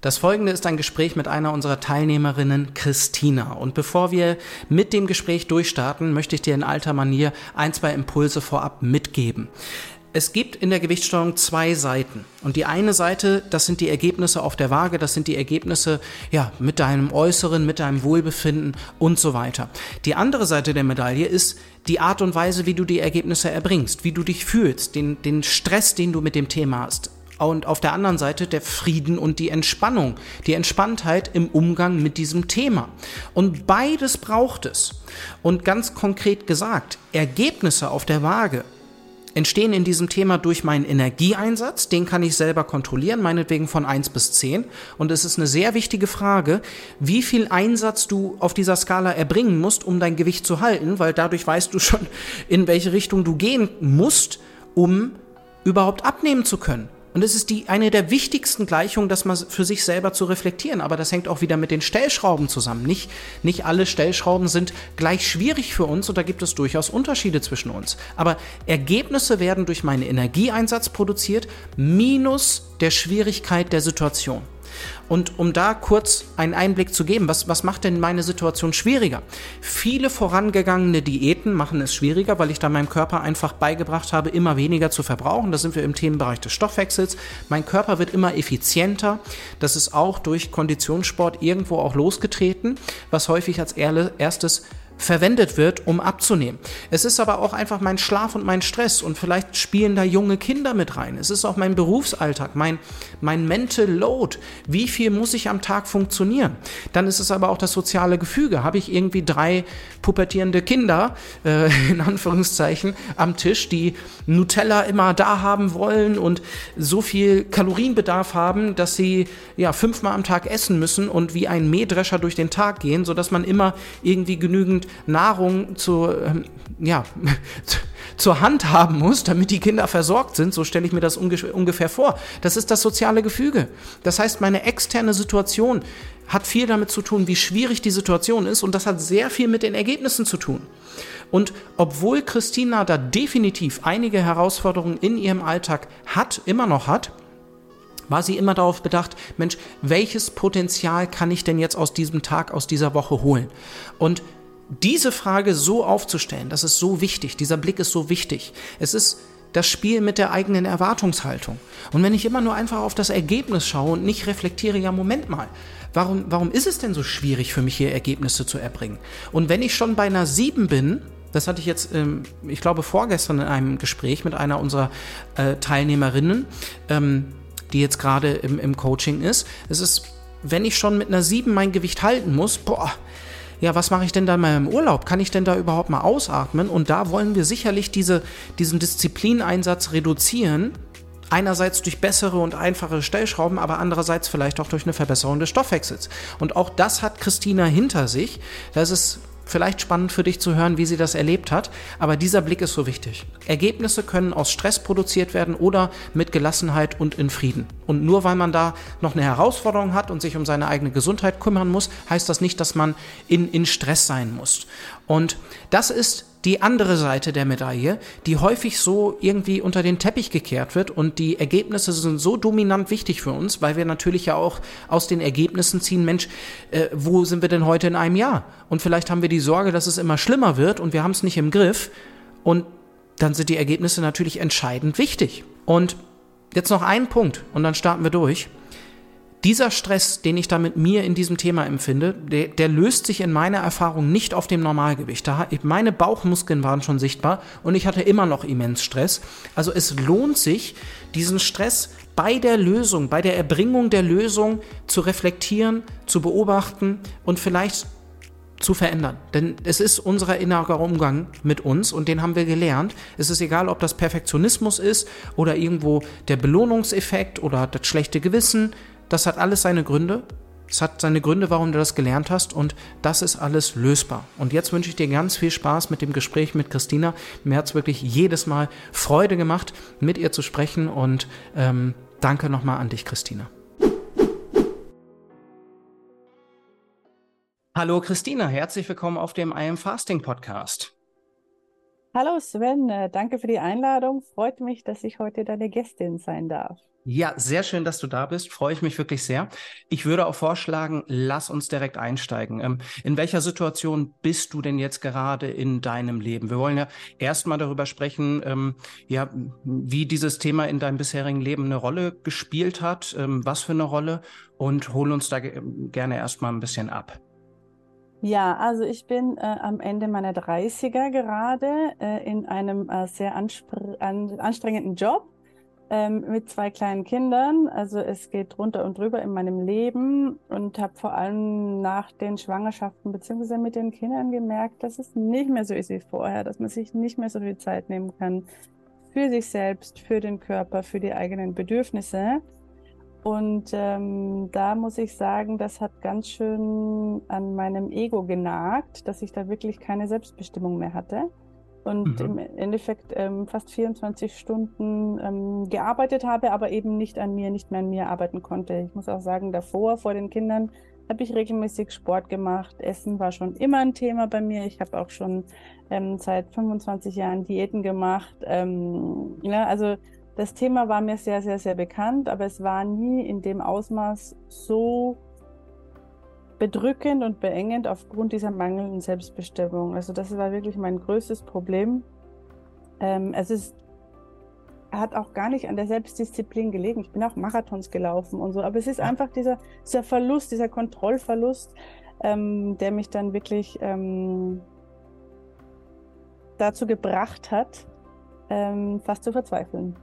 Das folgende ist ein Gespräch mit einer unserer Teilnehmerinnen, Christina. Und bevor wir mit dem Gespräch durchstarten, möchte ich dir in alter Manier ein, zwei Impulse vorab mitgeben. Es gibt in der Gewichtssteuerung zwei Seiten. Und die eine Seite, das sind die Ergebnisse auf der Waage, das sind die Ergebnisse, ja, mit deinem Äußeren, mit deinem Wohlbefinden und so weiter. Die andere Seite der Medaille ist die Art und Weise, wie du die Ergebnisse erbringst, wie du dich fühlst, den, den Stress, den du mit dem Thema hast und auf der anderen Seite der Frieden und die Entspannung, die Entspanntheit im Umgang mit diesem Thema. Und beides braucht es. Und ganz konkret gesagt, Ergebnisse auf der Waage entstehen in diesem Thema durch meinen Energieeinsatz, den kann ich selber kontrollieren, meinetwegen von 1 bis 10. Und es ist eine sehr wichtige Frage, wie viel Einsatz du auf dieser Skala erbringen musst, um dein Gewicht zu halten, weil dadurch weißt du schon, in welche Richtung du gehen musst, um überhaupt abnehmen zu können. Und es ist die, eine der wichtigsten Gleichungen, das mal für sich selber zu reflektieren. Aber das hängt auch wieder mit den Stellschrauben zusammen. Nicht, nicht alle Stellschrauben sind gleich schwierig für uns und da gibt es durchaus Unterschiede zwischen uns. Aber Ergebnisse werden durch meinen Energieeinsatz produziert, minus der Schwierigkeit der Situation. Und um da kurz einen Einblick zu geben, was, was macht denn meine Situation schwieriger? Viele vorangegangene Diäten machen es schwieriger, weil ich da meinem Körper einfach beigebracht habe, immer weniger zu verbrauchen. Da sind wir im Themenbereich des Stoffwechsels. Mein Körper wird immer effizienter. Das ist auch durch Konditionssport irgendwo auch losgetreten, was häufig als erstes verwendet wird, um abzunehmen. Es ist aber auch einfach mein Schlaf und mein Stress und vielleicht spielen da junge Kinder mit rein. Es ist auch mein Berufsalltag, mein, mein Mental Load. Wie viel muss ich am Tag funktionieren? Dann ist es aber auch das soziale Gefüge. Habe ich irgendwie drei pubertierende Kinder, äh, in Anführungszeichen, am Tisch, die Nutella immer da haben wollen und so viel Kalorienbedarf haben, dass sie ja fünfmal am Tag essen müssen und wie ein Mähdrescher durch den Tag gehen, sodass man immer irgendwie genügend Nahrung zu, ähm, ja, zur Hand haben muss, damit die Kinder versorgt sind. So stelle ich mir das ungefähr vor. Das ist das soziale Gefüge. Das heißt, meine externe Situation hat viel damit zu tun, wie schwierig die Situation ist und das hat sehr viel mit den Ergebnissen zu tun. Und obwohl Christina da definitiv einige Herausforderungen in ihrem Alltag hat, immer noch hat, war sie immer darauf bedacht, Mensch, welches Potenzial kann ich denn jetzt aus diesem Tag, aus dieser Woche holen? Und diese Frage so aufzustellen, das ist so wichtig, dieser Blick ist so wichtig. Es ist das Spiel mit der eigenen Erwartungshaltung. Und wenn ich immer nur einfach auf das Ergebnis schaue und nicht reflektiere, ja, Moment mal, warum, warum ist es denn so schwierig für mich hier Ergebnisse zu erbringen? Und wenn ich schon bei einer 7 bin, das hatte ich jetzt, ähm, ich glaube, vorgestern in einem Gespräch mit einer unserer äh, Teilnehmerinnen, ähm, die jetzt gerade im, im Coaching ist, es ist, wenn ich schon mit einer 7 mein Gewicht halten muss, boah, ja, was mache ich denn da mal im Urlaub? Kann ich denn da überhaupt mal ausatmen? Und da wollen wir sicherlich diese, diesen Disziplineinsatz reduzieren. Einerseits durch bessere und einfache Stellschrauben, aber andererseits vielleicht auch durch eine Verbesserung des Stoffwechsels. Und auch das hat Christina hinter sich. Das ist vielleicht spannend für dich zu hören, wie sie das erlebt hat, aber dieser Blick ist so wichtig. Ergebnisse können aus Stress produziert werden oder mit Gelassenheit und in Frieden. Und nur weil man da noch eine Herausforderung hat und sich um seine eigene Gesundheit kümmern muss, heißt das nicht, dass man in, in Stress sein muss. Und das ist die andere Seite der Medaille, die häufig so irgendwie unter den Teppich gekehrt wird und die Ergebnisse sind so dominant wichtig für uns, weil wir natürlich ja auch aus den Ergebnissen ziehen, Mensch, äh, wo sind wir denn heute in einem Jahr? Und vielleicht haben wir die Sorge, dass es immer schlimmer wird und wir haben es nicht im Griff und dann sind die Ergebnisse natürlich entscheidend wichtig. Und jetzt noch ein Punkt und dann starten wir durch dieser Stress, den ich da mit mir in diesem Thema empfinde, der, der löst sich in meiner Erfahrung nicht auf dem Normalgewicht. Da, meine Bauchmuskeln waren schon sichtbar und ich hatte immer noch immens Stress. Also es lohnt sich, diesen Stress bei der Lösung, bei der Erbringung der Lösung zu reflektieren, zu beobachten und vielleicht zu verändern. Denn es ist unser innerer Umgang mit uns und den haben wir gelernt. Es ist egal, ob das Perfektionismus ist oder irgendwo der Belohnungseffekt oder das schlechte Gewissen. Das hat alles seine Gründe. Es hat seine Gründe, warum du das gelernt hast und das ist alles lösbar. Und jetzt wünsche ich dir ganz viel Spaß mit dem Gespräch mit Christina. Mir hat es wirklich jedes Mal Freude gemacht, mit ihr zu sprechen und ähm, danke nochmal an dich, Christina. Hallo Christina, herzlich willkommen auf dem I Am Fasting Podcast. Hallo Sven, äh, danke für die Einladung. Freut mich, dass ich heute deine Gästin sein darf. Ja, sehr schön, dass du da bist. Freue ich mich wirklich sehr. Ich würde auch vorschlagen, lass uns direkt einsteigen. Ähm, in welcher Situation bist du denn jetzt gerade in deinem Leben? Wir wollen ja erstmal darüber sprechen, ähm, ja, wie dieses Thema in deinem bisherigen Leben eine Rolle gespielt hat, ähm, was für eine Rolle und hol uns da gerne erstmal ein bisschen ab. Ja, also ich bin äh, am Ende meiner 30er gerade äh, in einem äh, sehr an anstrengenden Job ähm, mit zwei kleinen Kindern. Also es geht runter und drüber in meinem Leben und habe vor allem nach den Schwangerschaften beziehungsweise mit den Kindern gemerkt, dass es nicht mehr so ist wie vorher, dass man sich nicht mehr so viel Zeit nehmen kann für sich selbst, für den Körper, für die eigenen Bedürfnisse. Und ähm, da muss ich sagen, das hat ganz schön an meinem Ego genagt, dass ich da wirklich keine Selbstbestimmung mehr hatte und mhm. im Endeffekt ähm, fast 24 Stunden ähm, gearbeitet habe, aber eben nicht an mir, nicht mehr an mir arbeiten konnte. Ich muss auch sagen, davor, vor den Kindern, habe ich regelmäßig Sport gemacht. Essen war schon immer ein Thema bei mir. Ich habe auch schon ähm, seit 25 Jahren Diäten gemacht. Ähm, ja, also das Thema war mir sehr, sehr, sehr bekannt, aber es war nie in dem Ausmaß so bedrückend und beengend aufgrund dieser mangelnden Selbstbestimmung. Also das war wirklich mein größtes Problem. Ähm, es ist, hat auch gar nicht an der Selbstdisziplin gelegen. Ich bin auch Marathons gelaufen und so, aber es ist einfach dieser, dieser Verlust, dieser Kontrollverlust, ähm, der mich dann wirklich ähm, dazu gebracht hat, ähm, fast zu verzweifeln.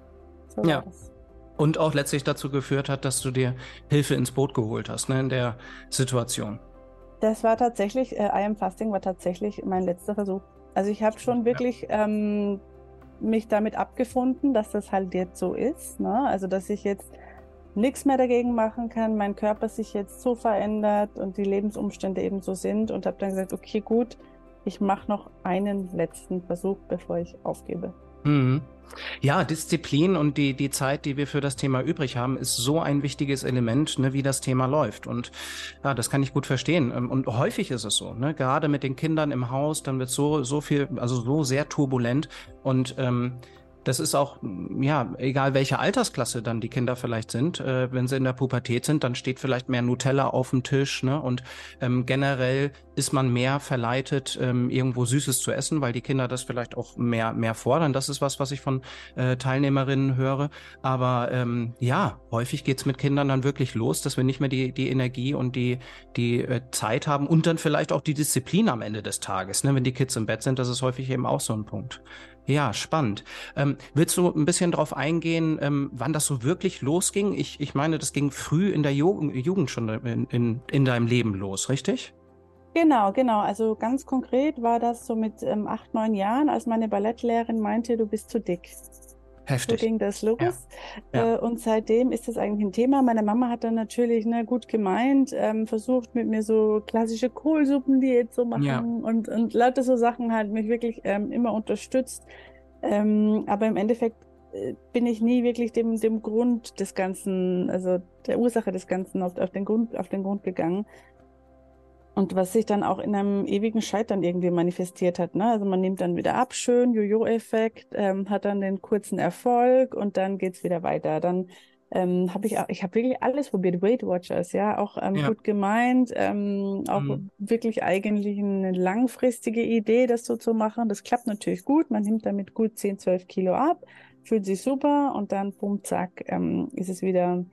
So ja. Und auch letztlich dazu geführt hat, dass du dir Hilfe ins Boot geholt hast, ne, in der Situation. Das war tatsächlich, äh, I am Fasting war tatsächlich mein letzter Versuch. Also ich habe schon wirklich ja. ähm, mich damit abgefunden, dass das halt jetzt so ist. Ne? Also dass ich jetzt nichts mehr dagegen machen kann, mein Körper sich jetzt so verändert und die Lebensumstände eben so sind und habe dann gesagt, okay, gut, ich mache noch einen letzten Versuch, bevor ich aufgebe. Mhm. Ja, Disziplin und die, die Zeit, die wir für das Thema übrig haben, ist so ein wichtiges Element, ne, wie das Thema läuft. Und ja, das kann ich gut verstehen. Ähm, und häufig ist es so, ne, gerade mit den Kindern im Haus, dann wird so, so viel, also so sehr turbulent. Und ähm, das ist auch, ja, egal welche Altersklasse dann die Kinder vielleicht sind, äh, wenn sie in der Pubertät sind, dann steht vielleicht mehr Nutella auf dem Tisch, ne? Und ähm, generell ist man mehr verleitet, ähm, irgendwo Süßes zu essen, weil die Kinder das vielleicht auch mehr, mehr fordern. Das ist was, was ich von äh, Teilnehmerinnen höre. Aber ähm, ja, häufig geht's mit Kindern dann wirklich los, dass wir nicht mehr die, die Energie und die, die äh, Zeit haben und dann vielleicht auch die Disziplin am Ende des Tages. Ne? Wenn die Kids im Bett sind, das ist häufig eben auch so ein Punkt. Ja, spannend. Ähm, willst du ein bisschen darauf eingehen, ähm, wann das so wirklich losging? Ich, ich meine, das ging früh in der Jugend, Jugend schon in, in, in deinem Leben los, richtig? Genau, genau. Also ganz konkret war das so mit ähm, acht, neun Jahren, als meine Ballettlehrerin meinte, du bist zu dick. Heftig. So ging das los. Ja. Äh, und seitdem ist das eigentlich ein Thema. Meine Mama hat dann natürlich ne, gut gemeint, ähm, versucht mit mir so klassische Kohlsuppendiät zu machen ja. und, und lauter so Sachen halt mich wirklich ähm, immer unterstützt. Ähm, aber im Endeffekt äh, bin ich nie wirklich dem, dem Grund des Ganzen, also der Ursache des Ganzen auf, auf, den, Grund, auf den Grund gegangen. Und was sich dann auch in einem ewigen Scheitern irgendwie manifestiert hat. Ne? Also man nimmt dann wieder ab, schön, Jojo-Effekt, ähm, hat dann den kurzen Erfolg und dann geht's wieder weiter. Dann ähm, habe ich auch, ich habe wirklich alles probiert, Weight Watchers, ja, auch ähm, ja. gut gemeint, ähm, auch mhm. wirklich eigentlich eine langfristige Idee, das so zu machen. Das klappt natürlich gut, man nimmt damit gut 10, 12 Kilo ab, fühlt sich super und dann, bumm, zack, ähm, ist es wieder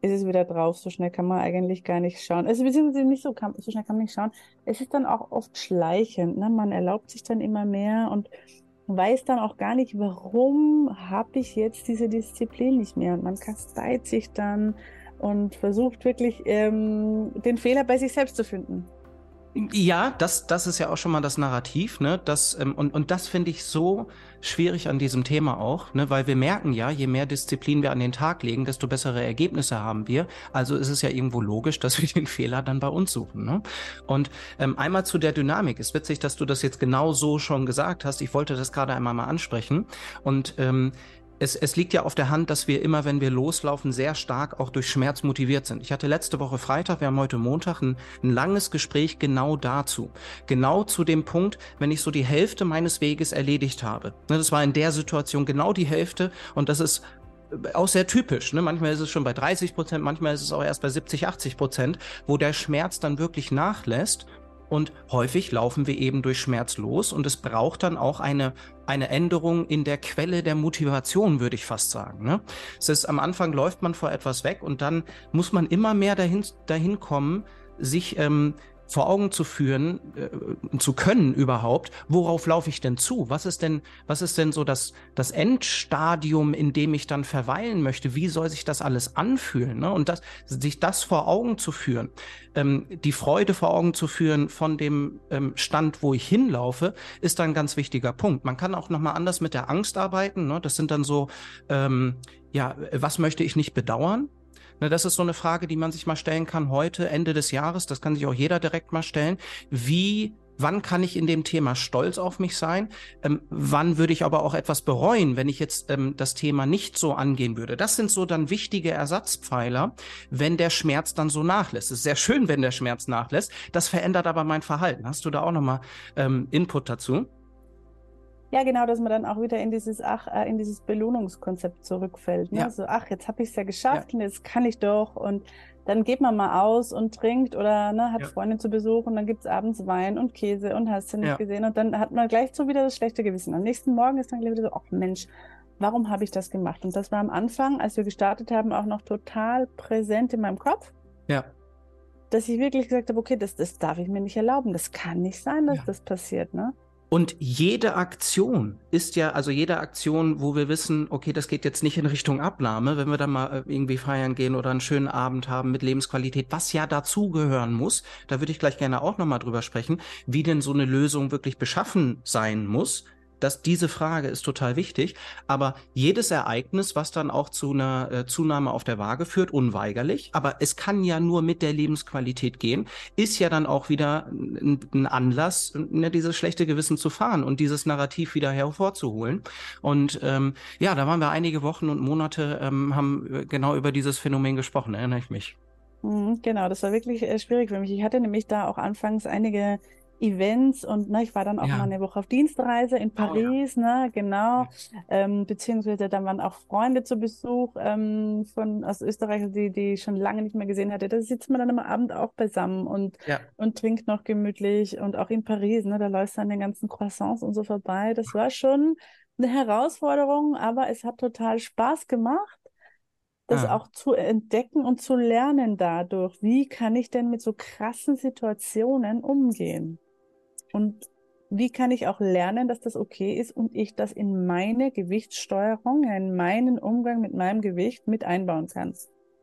ist es wieder drauf. So schnell kann man eigentlich gar nicht schauen. Also beziehungsweise nicht so, kann, so schnell kann man nicht schauen. Es ist dann auch oft schleichend. Ne? Man erlaubt sich dann immer mehr und weiß dann auch gar nicht, warum habe ich jetzt diese Disziplin nicht mehr. Und man kasteit sich dann und versucht wirklich ähm, den Fehler bei sich selbst zu finden. Ja, das, das ist ja auch schon mal das Narrativ, ne? Das, ähm, und, und das finde ich so schwierig an diesem Thema auch, ne? Weil wir merken ja, je mehr Disziplin wir an den Tag legen, desto bessere Ergebnisse haben wir. Also ist es ja irgendwo logisch, dass wir den Fehler dann bei uns suchen. Ne? Und ähm, einmal zu der Dynamik. Ist witzig, dass du das jetzt genau so schon gesagt hast. Ich wollte das gerade einmal mal ansprechen. Und ähm, es, es liegt ja auf der Hand, dass wir immer, wenn wir loslaufen, sehr stark auch durch Schmerz motiviert sind. Ich hatte letzte Woche Freitag, wir haben heute Montag, ein, ein langes Gespräch genau dazu. Genau zu dem Punkt, wenn ich so die Hälfte meines Weges erledigt habe. Ne, das war in der Situation genau die Hälfte und das ist auch sehr typisch. Ne? Manchmal ist es schon bei 30 Prozent, manchmal ist es auch erst bei 70, 80 Prozent, wo der Schmerz dann wirklich nachlässt und häufig laufen wir eben durch Schmerz los und es braucht dann auch eine, eine Änderung in der Quelle der Motivation, würde ich fast sagen. Ne? Es ist am Anfang läuft man vor etwas weg und dann muss man immer mehr dahin, dahin kommen, sich ähm, vor Augen zu führen, äh, zu können überhaupt, worauf laufe ich denn zu? Was ist denn, was ist denn so das, das Endstadium, in dem ich dann verweilen möchte? Wie soll sich das alles anfühlen? Ne? Und das, sich das vor Augen zu führen, ähm, die Freude vor Augen zu führen von dem ähm, Stand, wo ich hinlaufe, ist dann ein ganz wichtiger Punkt. Man kann auch nochmal anders mit der Angst arbeiten. Ne? Das sind dann so, ähm, ja, was möchte ich nicht bedauern? Ne, das ist so eine Frage, die man sich mal stellen kann heute, Ende des Jahres. Das kann sich auch jeder direkt mal stellen. Wie Wann kann ich in dem Thema stolz auf mich sein? Ähm, wann würde ich aber auch etwas bereuen, wenn ich jetzt ähm, das Thema nicht so angehen würde? Das sind so dann wichtige Ersatzpfeiler, wenn der Schmerz dann so nachlässt. Es ist sehr schön, wenn der Schmerz nachlässt. Das verändert aber mein Verhalten. Hast du da auch nochmal ähm, Input dazu? Ja, genau, dass man dann auch wieder in dieses ach, äh, in dieses Belohnungskonzept zurückfällt. Ne? Ja. So, ach, jetzt habe ich es ja geschafft ja. und jetzt kann ich doch. Und dann geht man mal aus und trinkt oder ne, hat ja. Freunde zu Besuch und dann gibt es abends Wein und Käse und hast du nicht gesehen. Und dann hat man gleich so wieder das schlechte Gewissen. Am nächsten Morgen ist dann wieder so, ach Mensch, warum habe ich das gemacht? Und das war am Anfang, als wir gestartet haben, auch noch total präsent in meinem Kopf. Ja. Dass ich wirklich gesagt habe, okay, das, das darf ich mir nicht erlauben. Das kann nicht sein, dass das passiert. Ne? Und jede Aktion ist ja, also jede Aktion, wo wir wissen, okay, das geht jetzt nicht in Richtung Abnahme, wenn wir dann mal äh, irgendwie feiern gehen oder einen schönen Abend haben mit Lebensqualität, was ja dazugehören muss, da würde ich gleich gerne auch nochmal drüber sprechen, wie denn so eine Lösung wirklich beschaffen sein muss, dass diese Frage ist total wichtig. Aber jedes Ereignis, was dann auch zu einer äh, Zunahme auf der Waage führt, unweigerlich, aber es kann ja nur mit der Lebensqualität gehen, ist ja dann auch wieder ein, Anlass, ne, dieses schlechte Gewissen zu fahren und dieses Narrativ wieder hervorzuholen. Und ähm, ja, da waren wir einige Wochen und Monate, ähm, haben genau über dieses Phänomen gesprochen, erinnere ich mich. Mhm, genau, das war wirklich äh, schwierig für mich. Ich hatte nämlich da auch anfangs einige Events und ne, ich war dann auch ja. mal eine Woche auf Dienstreise in Paris, oh, ja. ne, genau, ja. ähm, beziehungsweise dann waren auch Freunde zu Besuch ähm, von aus Österreich, die die ich schon lange nicht mehr gesehen hatte. Da sitzt man dann am Abend auch beisammen und und trinkt noch gemütlich und auch in Paris, ne, da läuft dann den ganzen Croissants und so vorbei. Das war schon eine Herausforderung, aber es hat total Spaß gemacht das ah. auch zu entdecken und zu lernen dadurch. Wie kann ich denn mit so krassen Situationen umgehen? Und wie kann ich auch lernen, dass das okay ist und ich das in meine Gewichtssteuerung, in meinen Umgang mit meinem Gewicht mit einbauen kann?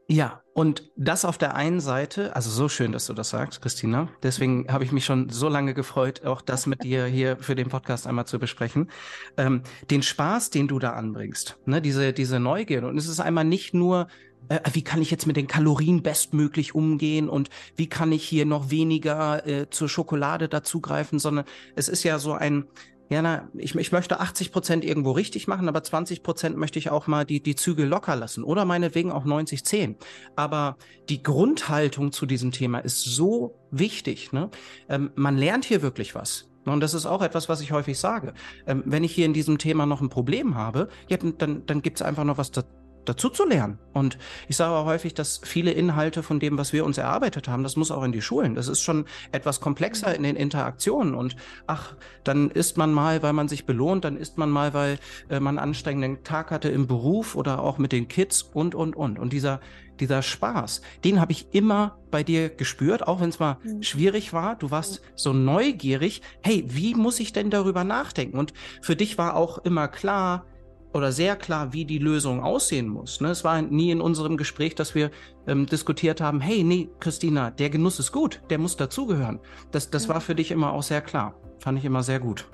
Ja, und das auf der einen Seite, also so schön, dass du das sagst, Christina. Deswegen habe ich mich schon so lange gefreut, auch das mit dir hier für den Podcast einmal zu besprechen. Ähm, den Spaß, den du da anbringst, ne, diese, diese Neugier. Und es ist einmal nicht nur äh, wie kann ich jetzt mit den Kalorien bestmöglich umgehen und wie kann ich hier noch weniger äh, zur Schokolade dazugreifen, sondern es ist ja so ein, ja, na, ich, ich möchte 80 Prozent irgendwo richtig machen, aber 20 Prozent möchte ich auch mal die, die Zügel locker lassen oder meinetwegen auch 90, 10. Aber die Grundhaltung zu diesem Thema ist so wichtig. Ne? Ähm, man lernt hier wirklich was. Und das ist auch etwas, was ich häufig sage. Ähm, wenn ich hier in diesem Thema noch ein Problem habe, ja, dann, dann gibt es einfach noch was dazu dazu zu lernen. Und ich sage auch häufig, dass viele Inhalte von dem, was wir uns erarbeitet haben, das muss auch in die Schulen. Das ist schon etwas komplexer in den Interaktionen. Und ach, dann isst man mal, weil man sich belohnt, dann isst man mal, weil äh, man einen anstrengenden Tag hatte im Beruf oder auch mit den Kids und, und, und. Und dieser, dieser Spaß, den habe ich immer bei dir gespürt, auch wenn es mal mhm. schwierig war. Du warst mhm. so neugierig. Hey, wie muss ich denn darüber nachdenken? Und für dich war auch immer klar, oder sehr klar, wie die Lösung aussehen muss. Ne? Es war nie in unserem Gespräch, dass wir ähm, diskutiert haben, hey, nee, Christina, der Genuss ist gut, der muss dazugehören. Das, das ja. war für dich immer auch sehr klar. Fand ich immer sehr gut.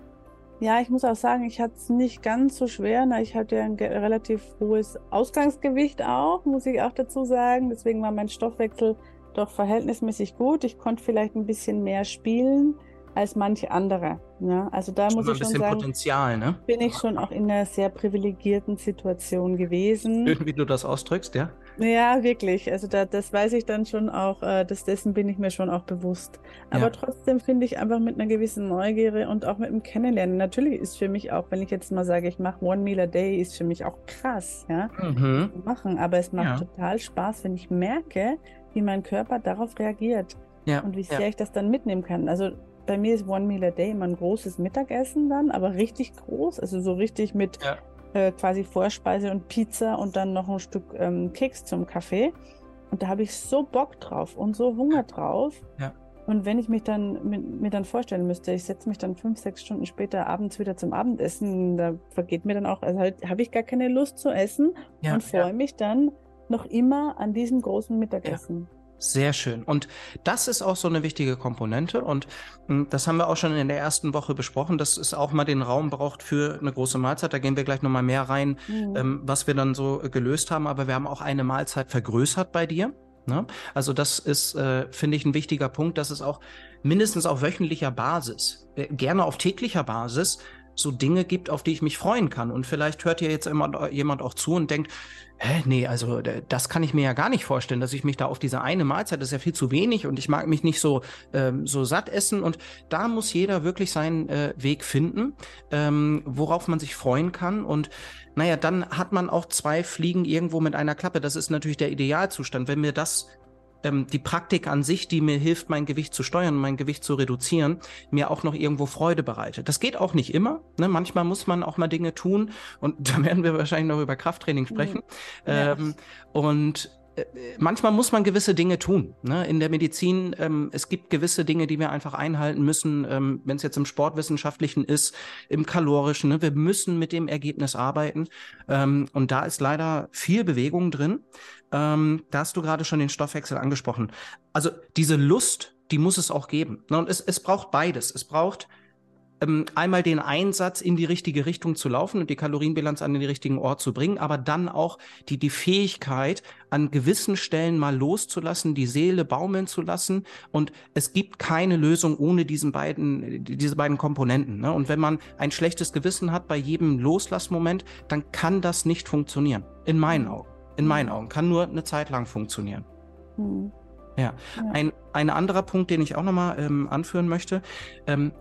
Ja, ich muss auch sagen, ich hatte es nicht ganz so schwer. Na, ich hatte ja ein relativ hohes Ausgangsgewicht auch, muss ich auch dazu sagen. Deswegen war mein Stoffwechsel doch verhältnismäßig gut. Ich konnte vielleicht ein bisschen mehr spielen als manche andere. Ja, also da schon muss ich schon sagen, ne? bin ich schon auch in einer sehr privilegierten Situation gewesen. Schön, wie du das ausdrückst, ja? Ja, wirklich. Also da, das weiß ich dann schon auch, äh, das, dessen bin ich mir schon auch bewusst. Aber ja. trotzdem finde ich einfach mit einer gewissen Neugierde und auch mit dem Kennenlernen. Natürlich ist für mich auch, wenn ich jetzt mal sage, ich mache One Meal a Day, ist für mich auch krass, ja, mhm. machen. Aber es macht ja. total Spaß, wenn ich merke, wie mein Körper darauf reagiert. Ja. Und wie sehr ich das dann mitnehmen kann. Also bei mir ist One Meal a Day immer ein großes Mittagessen dann, aber richtig groß, also so richtig mit ja. äh, quasi Vorspeise und Pizza und dann noch ein Stück ähm, Keks zum Kaffee. Und da habe ich so Bock drauf und so Hunger drauf. Ja. Und wenn ich mich dann mir dann vorstellen müsste, ich setze mich dann fünf, sechs Stunden später abends wieder zum Abendessen, da vergeht mir dann auch, also halt habe ich gar keine Lust zu essen ja, und freue mich dann noch immer an diesem großen Mittagessen. Sehr schön. Und das ist auch so eine wichtige Komponente. Und hm, das haben wir auch schon in der ersten Woche besprochen, dass es auch mal den Raum braucht für eine große Mahlzeit. Da gehen wir gleich nochmal mehr rein, mhm. ähm, was wir dann so gelöst haben. Aber wir haben auch eine Mahlzeit vergrößert bei dir. Ne? Also das ist, äh, finde ich, ein wichtiger Punkt, dass es auch mindestens auf wöchentlicher Basis, äh, gerne auf täglicher Basis, so Dinge gibt, auf die ich mich freuen kann. Und vielleicht hört ihr jetzt immer jemand auch zu und denkt, hä, nee, also das kann ich mir ja gar nicht vorstellen, dass ich mich da auf diese eine Mahlzeit, das ist ja viel zu wenig und ich mag mich nicht so, ähm, so satt essen. Und da muss jeder wirklich seinen äh, Weg finden, ähm, worauf man sich freuen kann. Und naja, dann hat man auch zwei Fliegen irgendwo mit einer Klappe. Das ist natürlich der Idealzustand. Wenn mir das ähm, die Praktik an sich, die mir hilft, mein Gewicht zu steuern, mein Gewicht zu reduzieren, mir auch noch irgendwo Freude bereitet. Das geht auch nicht immer. Ne? Manchmal muss man auch mal Dinge tun und da werden wir wahrscheinlich noch über Krafttraining sprechen. Ja. Ähm, und manchmal muss man gewisse Dinge tun. Ne? In der Medizin, ähm, es gibt gewisse Dinge, die wir einfach einhalten müssen, ähm, wenn es jetzt im Sportwissenschaftlichen ist, im Kalorischen. Ne? Wir müssen mit dem Ergebnis arbeiten. Ähm, und da ist leider viel Bewegung drin. Ähm, da hast du gerade schon den Stoffwechsel angesprochen. Also diese Lust, die muss es auch geben. Ne? Und es, es braucht beides. Es braucht ähm, einmal den Einsatz in die richtige Richtung zu laufen und die Kalorienbilanz an den richtigen Ort zu bringen, aber dann auch die, die Fähigkeit, an gewissen Stellen mal loszulassen, die Seele baumeln zu lassen. Und es gibt keine Lösung ohne diesen beiden, diese beiden Komponenten. Ne? Und wenn man ein schlechtes Gewissen hat bei jedem Loslassmoment, dann kann das nicht funktionieren. In meinen Augen. In meinen Augen. Kann nur eine Zeit lang funktionieren. Mhm. Ja. ja. Ein, ein anderer Punkt, den ich auch nochmal ähm, anführen möchte. Ähm,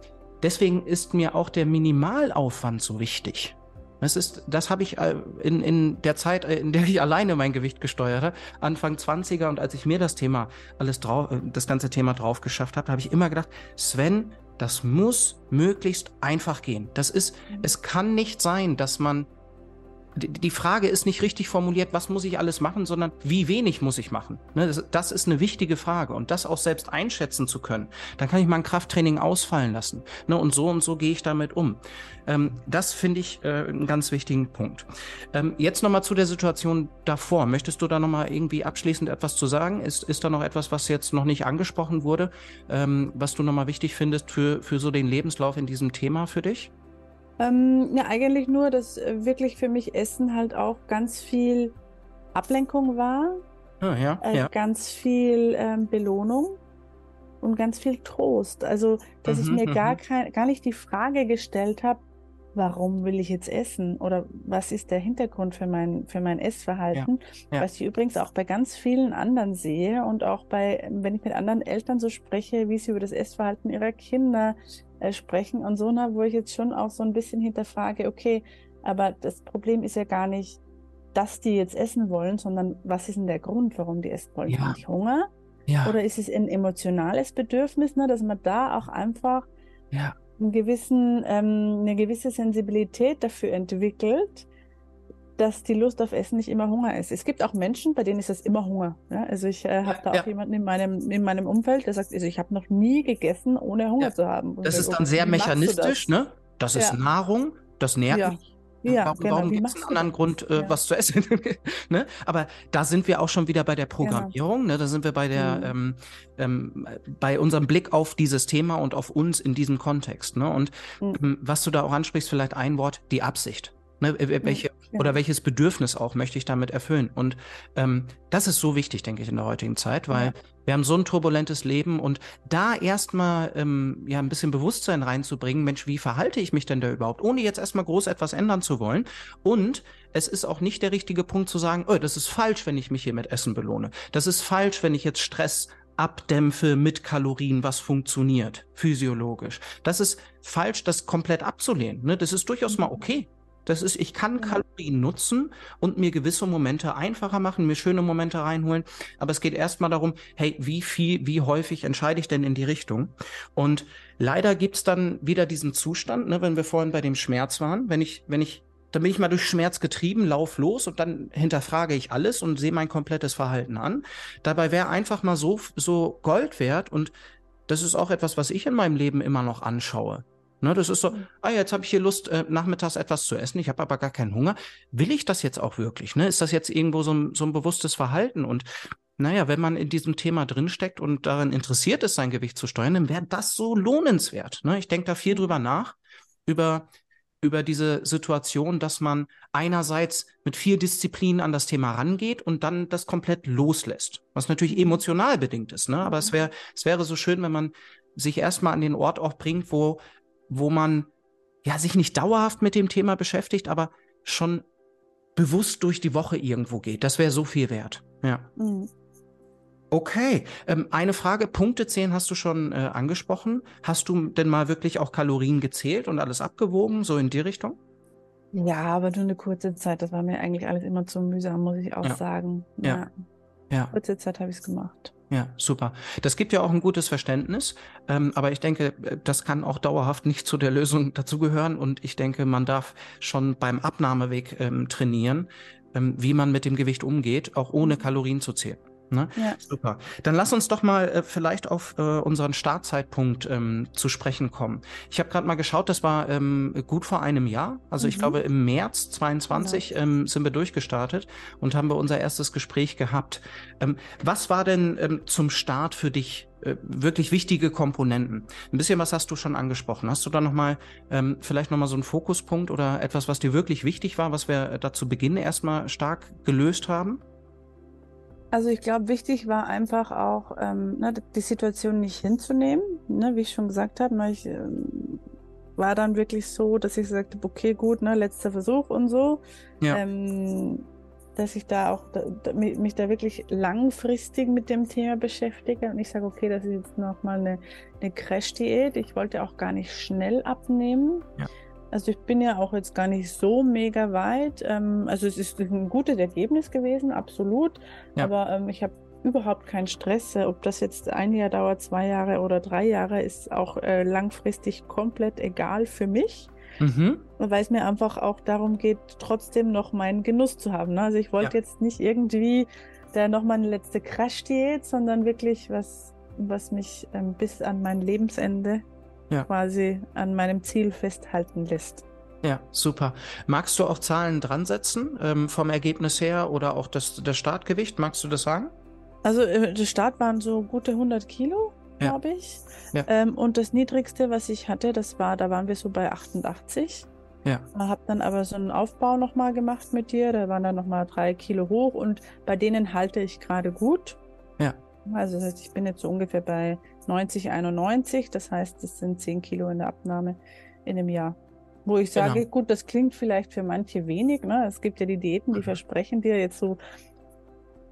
Deswegen ist mir auch der Minimalaufwand so wichtig. Das ist, das habe ich äh, in, in der Zeit, äh, in der ich alleine mein Gewicht gesteuert habe, Anfang 20er und als ich mir das Thema alles drauf, äh, das ganze Thema drauf geschafft habe, habe ich immer gedacht, Sven, das muss möglichst einfach gehen. Das ist, es kann nicht sein, dass man die Frage ist nicht richtig formuliert, was muss ich alles machen, sondern wie wenig muss ich machen. Ne, das ist eine wichtige Frage und das auch selbst einschätzen zu können. Dann kann ich mein Krafttraining ausfallen lassen. Ne, und so und so gehe ich damit um. Ähm, das finde ich äh, einen ganz wichtigen Punkt. Ähm, jetzt nochmal zu der Situation davor. Möchtest du da nochmal irgendwie abschließend etwas zu sagen? Ist, ist da noch etwas, was jetzt noch nicht angesprochen wurde, ähm, was du nochmal wichtig findest für, für so den Lebenslauf in diesem Thema für dich? Ähm, ja, eigentlich nur, dass äh, wirklich für mich Essen halt auch ganz viel Ablenkung war. Ah, ja, äh, ja. Ganz viel ähm, Belohnung und ganz viel Trost. Also, dass mhm, ich mir gar, mhm. kein, gar nicht die Frage gestellt habe, warum will ich jetzt essen oder was ist der Hintergrund für mein, für mein Essverhalten, ja, ja. was ich übrigens auch bei ganz vielen anderen sehe und auch bei, wenn ich mit anderen Eltern so spreche, wie sie über das Essverhalten ihrer Kinder äh, sprechen und so, na, wo ich jetzt schon auch so ein bisschen hinterfrage, okay, aber das Problem ist ja gar nicht, dass die jetzt essen wollen, sondern was ist denn der Grund, warum die essen wollen? Ja. Hunger? Ja. Oder ist es ein emotionales Bedürfnis, ne, dass man da auch einfach ja. Einen gewissen, ähm, eine gewisse Sensibilität dafür entwickelt, dass die Lust auf Essen nicht immer Hunger ist. Es gibt auch Menschen, bei denen ist das immer Hunger. Ja? Also ich äh, habe da ja. auch jemanden in meinem, in meinem Umfeld, der sagt, also ich habe noch nie gegessen, ohne Hunger ja. zu haben. Und das ist dann sehr mechanistisch, das? ne? Das ist Nahrung, das nährt mich. Ja, warum, genau. warum gibt es einen anderen Grund, äh, ja. was zu essen? ne? Aber da sind wir auch schon wieder bei der. Programmierung. Genau. Ne? Da sind wir bei der, mhm. ähm, ähm, bei unserem Blick auf dieses Thema und auf uns in diesem Kontext. Ne? Und mhm. ähm, was du da auch ansprichst, vielleicht ein Wort, die Absicht. Ne, welche, ja. Oder welches Bedürfnis auch möchte ich damit erfüllen? Und ähm, das ist so wichtig, denke ich, in der heutigen Zeit, weil ja. wir haben so ein turbulentes Leben und da erstmal ähm, ja ein bisschen Bewusstsein reinzubringen, Mensch, wie verhalte ich mich denn da überhaupt, ohne jetzt erstmal groß etwas ändern zu wollen. Und es ist auch nicht der richtige Punkt zu sagen, oh, das ist falsch, wenn ich mich hier mit Essen belohne. Das ist falsch, wenn ich jetzt Stress abdämpfe mit Kalorien, was funktioniert, physiologisch. Das ist falsch, das komplett abzulehnen. Ne? Das ist durchaus mal mhm. okay. Das ist, ich kann Kalorien nutzen und mir gewisse Momente einfacher machen, mir schöne Momente reinholen. Aber es geht erstmal darum, hey, wie viel, wie häufig entscheide ich denn in die Richtung? Und leider gibt's dann wieder diesen Zustand, ne, wenn wir vorhin bei dem Schmerz waren, wenn ich, wenn ich dann bin ich mal durch Schmerz getrieben, lauf los und dann hinterfrage ich alles und sehe mein komplettes Verhalten an. Dabei wäre einfach mal so, so Gold wert und das ist auch etwas, was ich in meinem Leben immer noch anschaue. Ne, das ist so, mhm. ah, jetzt habe ich hier Lust, äh, nachmittags etwas zu essen, ich habe aber gar keinen Hunger. Will ich das jetzt auch wirklich? Ne? Ist das jetzt irgendwo so ein, so ein bewusstes Verhalten? Und naja, wenn man in diesem Thema drinsteckt und daran interessiert ist, sein Gewicht zu steuern, dann wäre das so lohnenswert. Ne? Ich denke da viel drüber nach, über, über diese Situation, dass man einerseits mit viel Disziplin an das Thema rangeht und dann das komplett loslässt. Was natürlich mhm. emotional bedingt ist, ne? Aber es wäre, es wäre so schön, wenn man sich erstmal an den Ort auch bringt, wo wo man ja sich nicht dauerhaft mit dem Thema beschäftigt, aber schon bewusst durch die Woche irgendwo geht. Das wäre so viel wert. Ja. Mhm. Okay, ähm, eine Frage, Punkte 10 hast du schon äh, angesprochen. Hast du denn mal wirklich auch Kalorien gezählt und alles abgewogen, so in die Richtung? Ja, aber nur eine kurze Zeit. Das war mir eigentlich alles immer zu mühsam, muss ich auch ja. sagen. Ja. ja. ja. Kurze Zeit habe ich es gemacht. Ja, super. Das gibt ja auch ein gutes Verständnis, ähm, aber ich denke, äh, das kann auch dauerhaft nicht zu der Lösung dazugehören und ich denke, man darf schon beim Abnahmeweg ähm, trainieren, ähm, wie man mit dem Gewicht umgeht, auch ohne Kalorien zu zählen. Ne? Ja. Super. Dann lass uns doch mal äh, vielleicht auf äh, unseren Startzeitpunkt ähm, zu sprechen kommen. Ich habe gerade mal geschaut, das war ähm, gut vor einem Jahr. Also mhm. ich glaube im März 22 genau. ähm, sind wir durchgestartet und haben wir unser erstes Gespräch gehabt. Ähm, was war denn ähm, zum Start für dich äh, wirklich wichtige Komponenten? Ein bisschen was hast du schon angesprochen. Hast du da noch mal ähm, vielleicht noch mal so einen Fokuspunkt oder etwas, was dir wirklich wichtig war, was wir da zu Beginn erstmal stark gelöst haben? Also ich glaube, wichtig war einfach auch, ähm, ne, die Situation nicht hinzunehmen. Ne, wie ich schon gesagt habe, ne, ich ähm, war dann wirklich so, dass ich gesagt habe, okay, gut, ne, letzter Versuch und so. Ja. Ähm, dass ich da auch da, mich da wirklich langfristig mit dem Thema beschäftige und ich sage, okay, das ist jetzt nochmal eine, eine Crash-Diät. Ich wollte auch gar nicht schnell abnehmen. Ja. Also ich bin ja auch jetzt gar nicht so mega weit. Ähm, also es ist ein gutes Ergebnis gewesen, absolut. Ja. Aber ähm, ich habe überhaupt keinen Stress. Äh, ob das jetzt ein Jahr dauert, zwei Jahre oder drei Jahre, ist auch äh, langfristig komplett egal für mich. Mhm. Weil es mir einfach auch darum geht, trotzdem noch meinen Genuss zu haben. Ne? Also ich wollte ja. jetzt nicht irgendwie da nochmal eine letzte Crash-Diät, sondern wirklich was, was mich ähm, bis an mein Lebensende ja. quasi an meinem Ziel festhalten lässt. Ja, super. Magst du auch Zahlen dran setzen ähm, vom Ergebnis her oder auch das, das Startgewicht? Magst du das sagen? Also äh, der Start waren so gute 100 Kilo, ja. glaube ich. Ja. Ähm, und das niedrigste, was ich hatte, das war, da waren wir so bei 88. Ja. Habe dann aber so einen Aufbau nochmal gemacht mit dir. Da waren dann nochmal drei Kilo hoch und bei denen halte ich gerade gut. Ja. Also das heißt, ich bin jetzt so ungefähr bei 90, 91. Das heißt, das sind 10 Kilo in der Abnahme in einem Jahr. Wo ich sage, genau. gut, das klingt vielleicht für manche wenig. Ne? Es gibt ja die Diäten, die mhm. versprechen dir jetzt so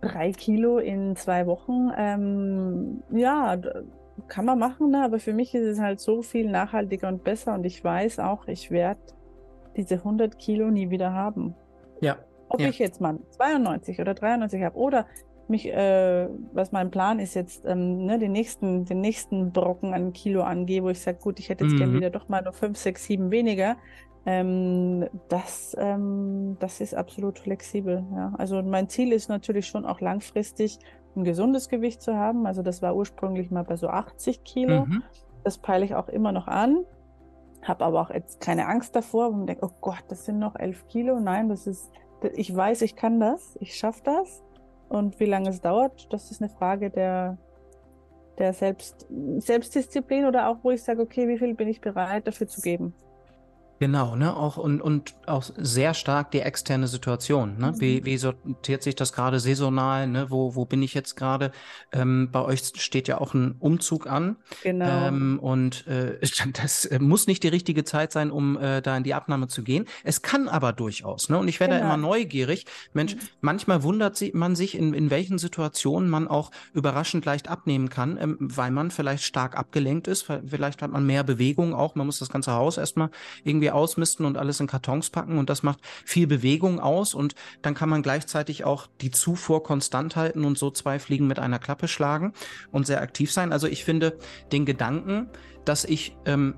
drei Kilo in zwei Wochen. Ähm, ja, kann man machen, ne? aber für mich ist es halt so viel nachhaltiger und besser und ich weiß auch, ich werde diese 100 Kilo nie wieder haben. Ja. Ob ja. ich jetzt mal 92 oder 93 habe oder mich, äh, was mein Plan ist jetzt, ähm, ne, den nächsten, den nächsten Brocken an Kilo angehe, wo ich sage, gut, ich hätte jetzt mhm. gerne wieder doch mal nur 5, 6, 7 weniger. Ähm, das, ähm, das ist absolut flexibel. Ja. Also mein Ziel ist natürlich schon auch langfristig ein gesundes Gewicht zu haben. Also das war ursprünglich mal bei so 80 Kilo. Mhm. Das peile ich auch immer noch an. Habe aber auch jetzt keine Angst davor und denke, oh Gott, das sind noch 11 Kilo. Nein, das ist, ich weiß, ich kann das, ich schaffe das. Und wie lange es dauert, das ist eine Frage der, der Selbst, Selbstdisziplin oder auch, wo ich sage, okay, wie viel bin ich bereit dafür zu geben? Genau, ne, auch und, und auch sehr stark die externe Situation, ne? Mhm. Wie, wie sortiert sich das gerade saisonal, ne? Wo, wo bin ich jetzt gerade? Ähm, bei euch steht ja auch ein Umzug an. Genau. Ähm, und äh, das muss nicht die richtige Zeit sein, um äh, da in die Abnahme zu gehen. Es kann aber durchaus, ne? Und ich werde genau. da immer neugierig. Mensch, mhm. manchmal wundert man sich, in, in welchen Situationen man auch überraschend leicht abnehmen kann, ähm, weil man vielleicht stark abgelenkt ist, vielleicht hat man mehr Bewegung auch, man muss das ganze Haus erstmal irgendwie irgendwie ausmisten und alles in Kartons packen und das macht viel Bewegung aus und dann kann man gleichzeitig auch die Zufuhr konstant halten und so zwei Fliegen mit einer Klappe schlagen und sehr aktiv sein. Also ich finde den Gedanken, dass ich ähm,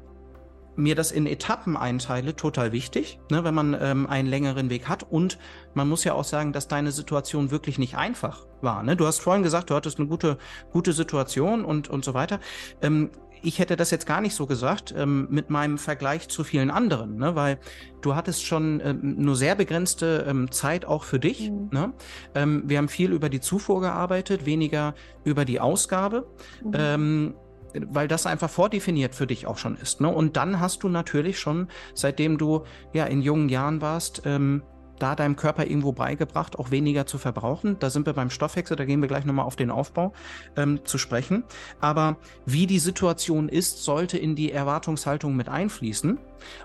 mir das in Etappen einteile, total wichtig, ne, wenn man ähm, einen längeren Weg hat. Und man muss ja auch sagen, dass deine Situation wirklich nicht einfach war. Ne? Du hast vorhin gesagt, du hattest eine gute, gute Situation und, und so weiter. Ähm, ich hätte das jetzt gar nicht so gesagt ähm, mit meinem Vergleich zu vielen anderen, ne? weil du hattest schon ähm, nur sehr begrenzte ähm, Zeit auch für dich. Mhm. Ne? Ähm, wir haben viel über die Zufuhr gearbeitet, weniger über die Ausgabe. Mhm. Ähm, weil das einfach vordefiniert für dich auch schon ist. Ne? Und dann hast du natürlich schon, seitdem du ja in jungen Jahren warst, ähm, da deinem Körper irgendwo beigebracht, auch weniger zu verbrauchen. Da sind wir beim Stoffwechsel, da gehen wir gleich nochmal auf den Aufbau ähm, zu sprechen. Aber wie die Situation ist, sollte in die Erwartungshaltung mit einfließen.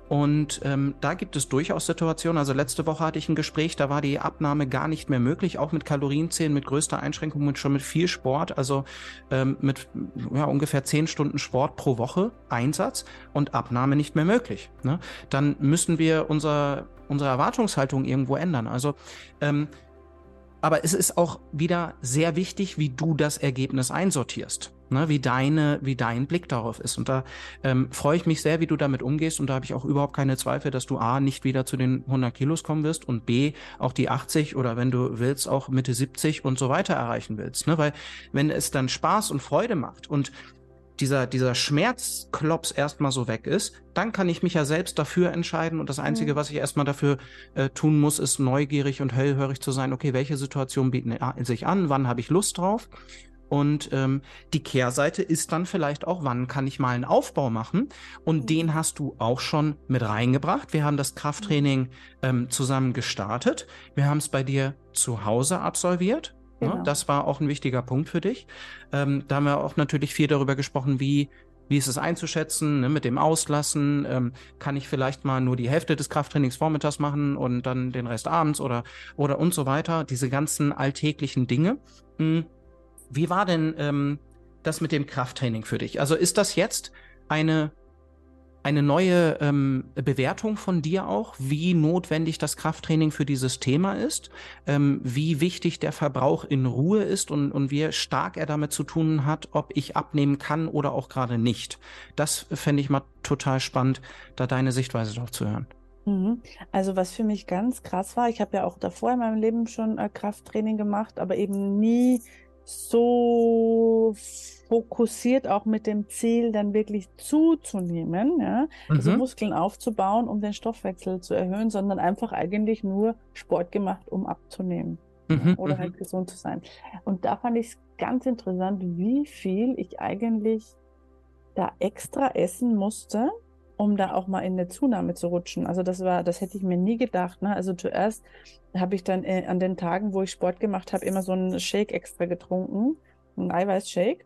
Und ähm, da gibt es durchaus Situationen. Also letzte Woche hatte ich ein Gespräch, da war die Abnahme gar nicht mehr möglich, auch mit Kalorienzählen, mit größter Einschränkung und schon mit viel Sport, also ähm, mit ja, ungefähr zehn Stunden Sport pro Woche Einsatz und Abnahme nicht mehr möglich. Ne? Dann müssen wir unser unsere Erwartungshaltung irgendwo ändern. Also, ähm, aber es ist auch wieder sehr wichtig, wie du das Ergebnis einsortierst. Ne, wie deine, wie dein Blick darauf ist. Und da ähm, freue ich mich sehr, wie du damit umgehst. Und da habe ich auch überhaupt keine Zweifel, dass du A, nicht wieder zu den 100 Kilos kommen wirst und B, auch die 80 oder wenn du willst, auch Mitte 70 und so weiter erreichen willst. Ne? Weil wenn es dann Spaß und Freude macht und dieser, dieser Schmerzklops erstmal so weg ist, dann kann ich mich ja selbst dafür entscheiden und das Einzige, mhm. was ich erstmal dafür äh, tun muss, ist neugierig und hellhörig zu sein, okay, welche Situationen bieten äh, sich an, wann habe ich Lust drauf und ähm, die Kehrseite ist dann vielleicht auch, wann kann ich mal einen Aufbau machen? Und mhm. den hast du auch schon mit reingebracht. Wir haben das Krafttraining ähm, zusammen gestartet. Wir haben es bei dir zu Hause absolviert. Ne? Genau. Das war auch ein wichtiger Punkt für dich. Ähm, da haben wir auch natürlich viel darüber gesprochen, wie, wie ist es einzuschätzen, ne, mit dem Auslassen. Ähm, kann ich vielleicht mal nur die Hälfte des Krafttrainings vormittags machen und dann den Rest abends oder, oder und so weiter. Diese ganzen alltäglichen Dinge. Hm. Wie war denn ähm, das mit dem Krafttraining für dich? Also ist das jetzt eine eine neue ähm, Bewertung von dir auch, wie notwendig das Krafttraining für dieses Thema ist, ähm, wie wichtig der Verbrauch in Ruhe ist und, und wie stark er damit zu tun hat, ob ich abnehmen kann oder auch gerade nicht. Das fände ich mal total spannend, da deine Sichtweise drauf zu hören. Mhm. Also was für mich ganz krass war, ich habe ja auch davor in meinem Leben schon äh, Krafttraining gemacht, aber eben nie so fokussiert auch mit dem Ziel, dann wirklich zuzunehmen, ja, also mhm. Muskeln aufzubauen, um den Stoffwechsel zu erhöhen, sondern einfach eigentlich nur Sport gemacht, um abzunehmen. Mhm. Oder halt mhm. gesund zu sein. Und da fand ich es ganz interessant, wie viel ich eigentlich da extra essen musste, um da auch mal in eine Zunahme zu rutschen. Also das war, das hätte ich mir nie gedacht. Ne? Also zuerst habe ich dann äh, an den Tagen, wo ich Sport gemacht habe, immer so einen Shake extra getrunken, einen Eiweißshake.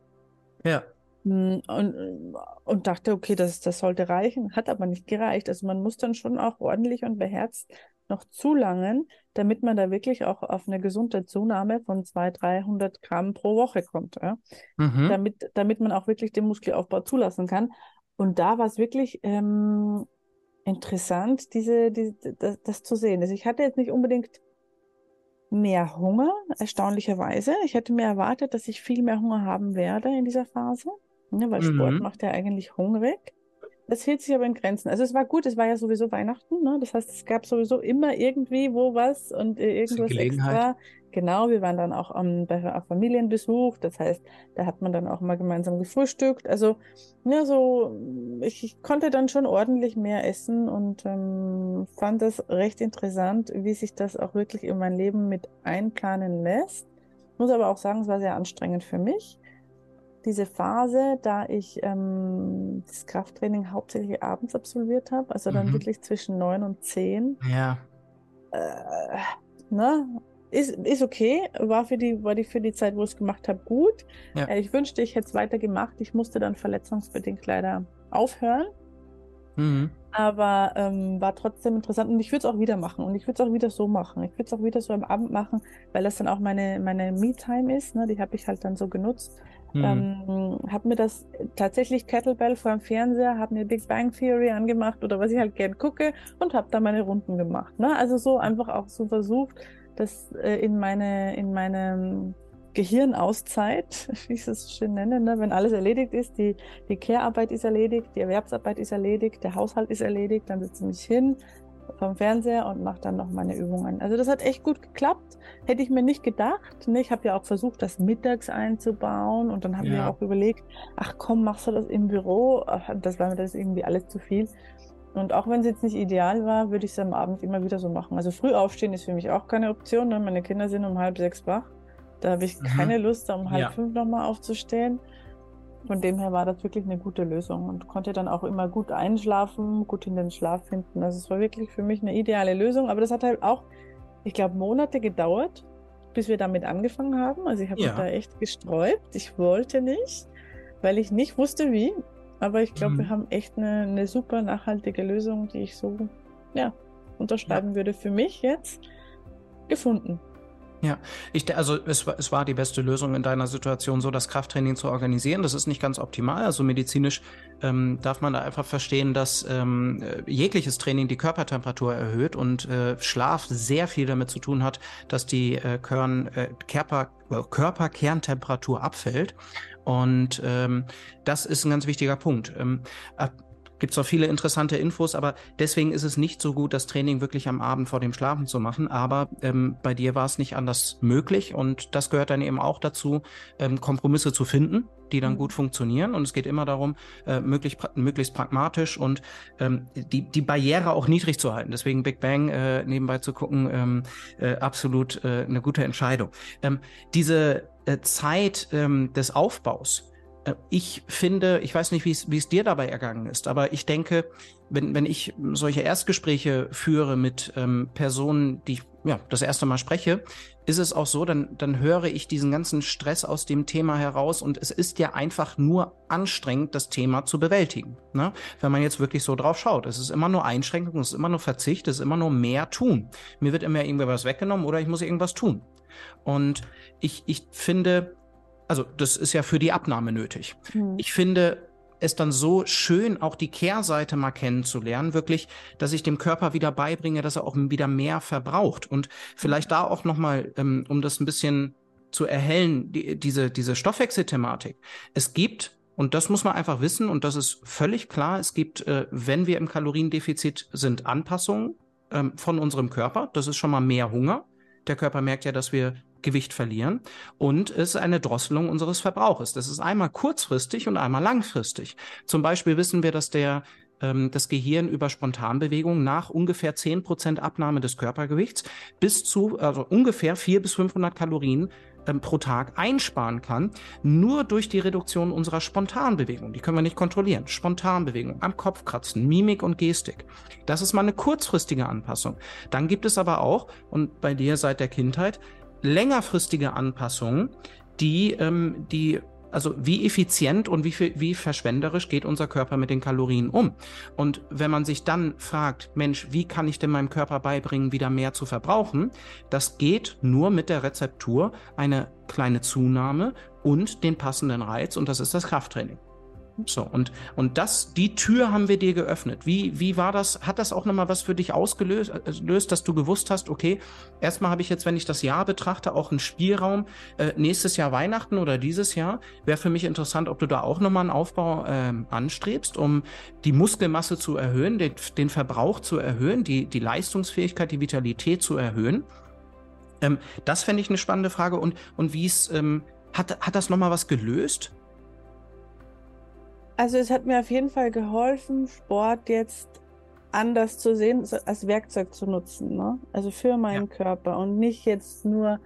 Ja. Hm, und, und dachte, okay, das, das sollte reichen, hat aber nicht gereicht. Also man muss dann schon auch ordentlich und beherzt noch zulangen, damit man da wirklich auch auf eine gesunde Zunahme von 200, 300 Gramm pro Woche kommt. Ja? Mhm. Damit, damit man auch wirklich den Muskelaufbau zulassen kann. Und da war es wirklich ähm, interessant, diese, diese, das, das, zu sehen. Also ich hatte jetzt nicht unbedingt mehr Hunger, erstaunlicherweise. Ich hätte mir erwartet, dass ich viel mehr Hunger haben werde in dieser Phase, ne, weil mhm. Sport macht ja eigentlich hungrig. Das hielt sich aber in Grenzen. Also es war gut, es war ja sowieso Weihnachten, ne? Das heißt, es gab sowieso immer irgendwie wo was und äh, irgendwas extra. Genau, wir waren dann auch um, bei auf Familienbesuch, das heißt, da hat man dann auch mal gemeinsam gefrühstückt. Also, ja, so, ich, ich konnte dann schon ordentlich mehr essen und ähm, fand das recht interessant, wie sich das auch wirklich in mein Leben mit einplanen lässt. Muss aber auch sagen, es war sehr anstrengend für mich. Diese Phase, da ich ähm, das Krafttraining hauptsächlich abends absolviert habe, also dann mhm. wirklich zwischen neun und zehn. Ja. Äh, ne? Ist, ist okay, war für die, war die für die Zeit, wo ich es gemacht habe, gut. Ja. Äh, ich wünschte, ich hätte es weiter gemacht. Ich musste dann verletzungsbedingt leider aufhören. Mhm. Aber ähm, war trotzdem interessant und ich würde es auch wieder machen und ich würde es auch wieder so machen. Ich würde es auch wieder so am Abend machen, weil das dann auch meine, meine Me-Time ist. Ne? Die habe ich halt dann so genutzt. Mhm. Ähm, habe mir das tatsächlich Kettlebell vor dem Fernseher, habe mir Big Bang Theory angemacht oder was ich halt gern gucke und habe da meine Runden gemacht. Ne? Also so einfach auch so versucht, das äh, in meine in meine Gehirnauszeit, wie ich es schön nenne, ne? wenn alles erledigt ist, die, die Care-Arbeit ist erledigt, die Erwerbsarbeit ist erledigt, der Haushalt ist erledigt, dann setze ich mich hin vom Fernseher und mache dann noch meine Übungen. Also das hat echt gut geklappt. Hätte ich mir nicht gedacht. Ne? Ich habe ja auch versucht, das mittags einzubauen und dann habe ich ja. mir auch überlegt, ach komm, machst du das im Büro? Ach, das war mir das irgendwie alles zu viel. Und auch wenn es jetzt nicht ideal war, würde ich es am Abend immer wieder so machen. Also früh aufstehen ist für mich auch keine Option. Ne? Meine Kinder sind um halb sechs wach. Da habe ich mhm. keine Lust, um halb ja. fünf nochmal aufzustehen. Von dem her war das wirklich eine gute Lösung und konnte dann auch immer gut einschlafen, gut in den Schlaf finden. Also es war wirklich für mich eine ideale Lösung. Aber das hat halt auch, ich glaube, Monate gedauert, bis wir damit angefangen haben. Also ich habe ja. mich da echt gesträubt. Ich wollte nicht, weil ich nicht wusste wie. Aber ich glaube, mhm. wir haben echt eine, eine, super nachhaltige Lösung, die ich so ja, unterschreiben ja. würde für mich jetzt gefunden. Ja, ich, also es, es war die beste Lösung in deiner Situation, so das Krafttraining zu organisieren. Das ist nicht ganz optimal. Also medizinisch ähm, darf man da einfach verstehen, dass ähm, jegliches Training die Körpertemperatur erhöht und äh, Schlaf sehr viel damit zu tun hat, dass die äh, Körn, äh, Körper, äh, Körperkerntemperatur abfällt. Und ähm, das ist ein ganz wichtiger Punkt. Ähm, Gibt es auch viele interessante Infos, aber deswegen ist es nicht so gut, das Training wirklich am Abend vor dem Schlafen zu machen. Aber ähm, bei dir war es nicht anders möglich und das gehört dann eben auch dazu, ähm, Kompromisse zu finden, die dann mhm. gut funktionieren. Und es geht immer darum, äh, möglichst, möglichst pragmatisch und ähm, die, die Barriere auch niedrig zu halten. Deswegen Big Bang äh, nebenbei zu gucken, ähm, äh, absolut äh, eine gute Entscheidung. Ähm, diese äh, Zeit ähm, des Aufbaus, ich finde, ich weiß nicht, wie es dir dabei ergangen ist, aber ich denke, wenn, wenn ich solche Erstgespräche führe mit ähm, Personen, die ich ja, das erste Mal spreche, ist es auch so, dann, dann höre ich diesen ganzen Stress aus dem Thema heraus und es ist ja einfach nur anstrengend, das Thema zu bewältigen. Ne? Wenn man jetzt wirklich so drauf schaut. Es ist immer nur Einschränkung, es ist immer nur Verzicht, es ist immer nur mehr tun. Mir wird immer irgendwie was weggenommen oder ich muss irgendwas tun. Und ich, ich finde, also das ist ja für die Abnahme nötig. Mhm. Ich finde es dann so schön, auch die Kehrseite mal kennenzulernen, wirklich, dass ich dem Körper wieder beibringe, dass er auch wieder mehr verbraucht. Und vielleicht da auch nochmal, ähm, um das ein bisschen zu erhellen, die, diese, diese Stoffwechselthematik. Es gibt und das muss man einfach wissen und das ist völlig klar. Es gibt, äh, wenn wir im Kaloriendefizit sind, Anpassungen ähm, von unserem Körper. Das ist schon mal mehr Hunger. Der Körper merkt ja, dass wir Gewicht verlieren und es ist eine Drosselung unseres Verbrauches. Das ist einmal kurzfristig und einmal langfristig. Zum Beispiel wissen wir, dass der ähm, das Gehirn über Spontanbewegungen nach ungefähr zehn Prozent Abnahme des Körpergewichts bis zu also ungefähr vier bis 500 Kalorien ähm, pro Tag einsparen kann, nur durch die Reduktion unserer Spontanbewegung. Die können wir nicht kontrollieren. Spontanbewegung, am Kopf kratzen, Mimik und Gestik. Das ist mal eine kurzfristige Anpassung. Dann gibt es aber auch, und bei dir seit der Kindheit, längerfristige Anpassungen, die, ähm, die also wie effizient und wie, wie verschwenderisch geht unser Körper mit den Kalorien um? Und wenn man sich dann fragt, Mensch, wie kann ich denn meinem Körper beibringen, wieder mehr zu verbrauchen? Das geht nur mit der Rezeptur eine kleine Zunahme und den passenden Reiz und das ist das Krafttraining. So, und, und das, die Tür haben wir dir geöffnet. Wie, wie war das? Hat das auch nochmal was für dich ausgelöst, äh, dass du gewusst hast, okay, erstmal habe ich jetzt, wenn ich das Jahr betrachte, auch einen Spielraum. Äh, nächstes Jahr Weihnachten oder dieses Jahr wäre für mich interessant, ob du da auch nochmal einen Aufbau äh, anstrebst, um die Muskelmasse zu erhöhen, den, den Verbrauch zu erhöhen, die, die Leistungsfähigkeit, die Vitalität zu erhöhen. Ähm, das fände ich eine spannende Frage. Und, und wie es, ähm, hat, hat das nochmal was gelöst? Also es hat mir auf jeden Fall geholfen, Sport jetzt anders zu sehen, als Werkzeug zu nutzen. Ne? Also für meinen ja. Körper und nicht jetzt nur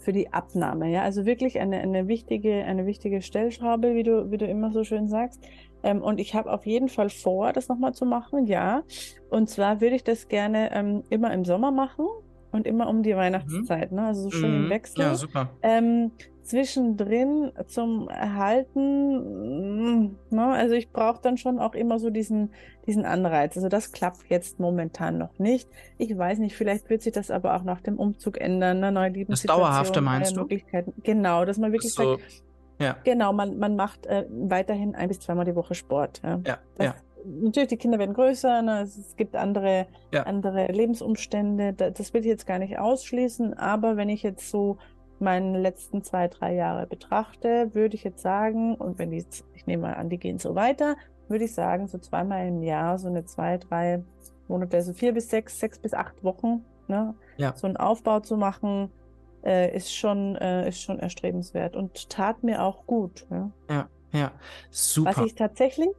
für die Abnahme. Ja, also wirklich eine, eine wichtige, eine wichtige Stellschraube, wie du, wie du immer so schön sagst. Ähm, und ich habe auf jeden Fall vor, das nochmal zu machen, ja. Und zwar würde ich das gerne ähm, immer im Sommer machen und immer um die Weihnachtszeit, mhm. ne? Also so schön mhm. im Wechsel. Ja, super. Ähm, zwischendrin zum Erhalten, ne? also ich brauche dann schon auch immer so diesen, diesen Anreiz. Also das klappt jetzt momentan noch nicht. Ich weiß nicht, vielleicht wird sich das aber auch nach dem Umzug ändern, ne? neue. Das Dauerhafte meinst du? Genau, dass man wirklich so, sagt, ja. genau, man, man macht äh, weiterhin ein bis zweimal die Woche Sport. Ja, ja. Das, ja natürlich, die Kinder werden größer, ne? es gibt andere, ja. andere Lebensumstände. Das will ich jetzt gar nicht ausschließen, aber wenn ich jetzt so meine letzten zwei, drei Jahre betrachte, würde ich jetzt sagen, und wenn die, ich nehme mal an, die gehen so weiter, würde ich sagen, so zweimal im Jahr, so eine zwei, drei Monate, also vier bis sechs, sechs bis acht Wochen, ne? Ja. so einen Aufbau zu machen, äh, ist schon, äh, ist schon erstrebenswert und tat mir auch gut. Ja, ja, ja. super. Was ich tatsächlich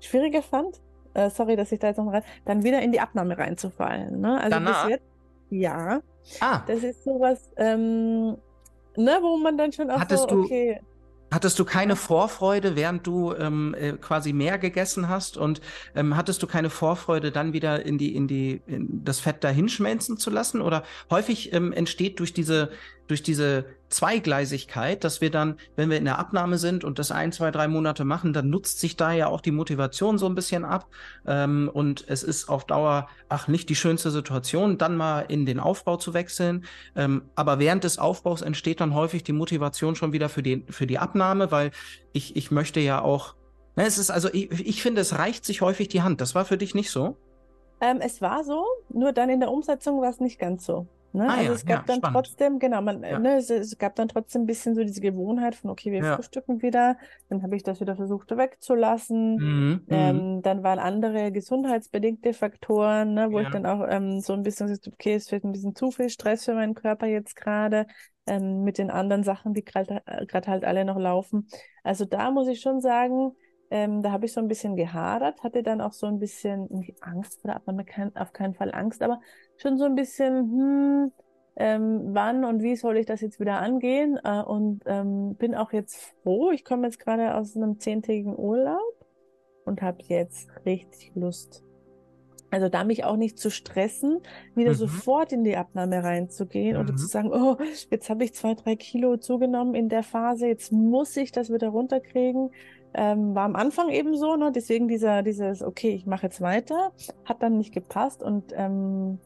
schwieriger fand, äh, sorry, dass ich da jetzt noch rein, dann wieder in die Abnahme reinzufallen. Ne? Also Danach? bis jetzt, ja. Ah. Das ist sowas, ähm, ne, wo man dann schon auch Hattest so, okay. Hattest du keine Vorfreude, während du ähm, äh, quasi mehr gegessen hast und ähm, hattest du keine Vorfreude, dann wieder in die in die in das Fett dahinschmelzen zu lassen? Oder häufig ähm, entsteht durch diese durch diese Zweigleisigkeit, dass wir dann, wenn wir in der Abnahme sind und das ein, zwei, drei Monate machen, dann nutzt sich da ja auch die Motivation so ein bisschen ab. Ähm, und es ist auf Dauer, ach, nicht die schönste Situation, dann mal in den Aufbau zu wechseln. Ähm, aber während des Aufbaus entsteht dann häufig die Motivation schon wieder für die, für die Abnahme, weil ich, ich möchte ja auch, ne, es ist also, ich, ich finde, es reicht sich häufig die Hand. Das war für dich nicht so? Ähm, es war so, nur dann in der Umsetzung war es nicht ganz so. Ne? Ah, also ja, es gab ja, dann spannend. trotzdem, genau, man, ja. ne, es, es, gab dann trotzdem ein bisschen so diese Gewohnheit von, okay, wir frühstücken wieder. Dann habe ich das wieder versucht wegzulassen. Mhm, mhm, ähm, dann waren andere gesundheitsbedingte Faktoren, ne, wo ich dann auch ähm, so ein bisschen gesagt okay, es wird ein bisschen zu viel Stress für meinen Körper jetzt gerade. Ähm, mit den anderen Sachen, die gerade äh, halt alle noch laufen. Also da muss ich schon sagen, ähm, da habe ich so ein bisschen gehadert, hatte dann auch so ein bisschen Angst, oder hat man kein, auf keinen Fall Angst, aber schon so ein bisschen, hm, ähm, wann und wie soll ich das jetzt wieder angehen? Äh, und ähm, bin auch jetzt froh. Ich komme jetzt gerade aus einem zehntägigen Urlaub und habe jetzt richtig Lust. Also da mich auch nicht zu stressen, wieder mhm. sofort in die Abnahme reinzugehen mhm. oder zu sagen, oh, jetzt habe ich zwei, drei Kilo zugenommen in der Phase, jetzt muss ich das wieder runterkriegen. Ähm, war am Anfang eben so, ne? deswegen dieser, dieses, okay, ich mache jetzt weiter, hat dann nicht gepasst und ähm,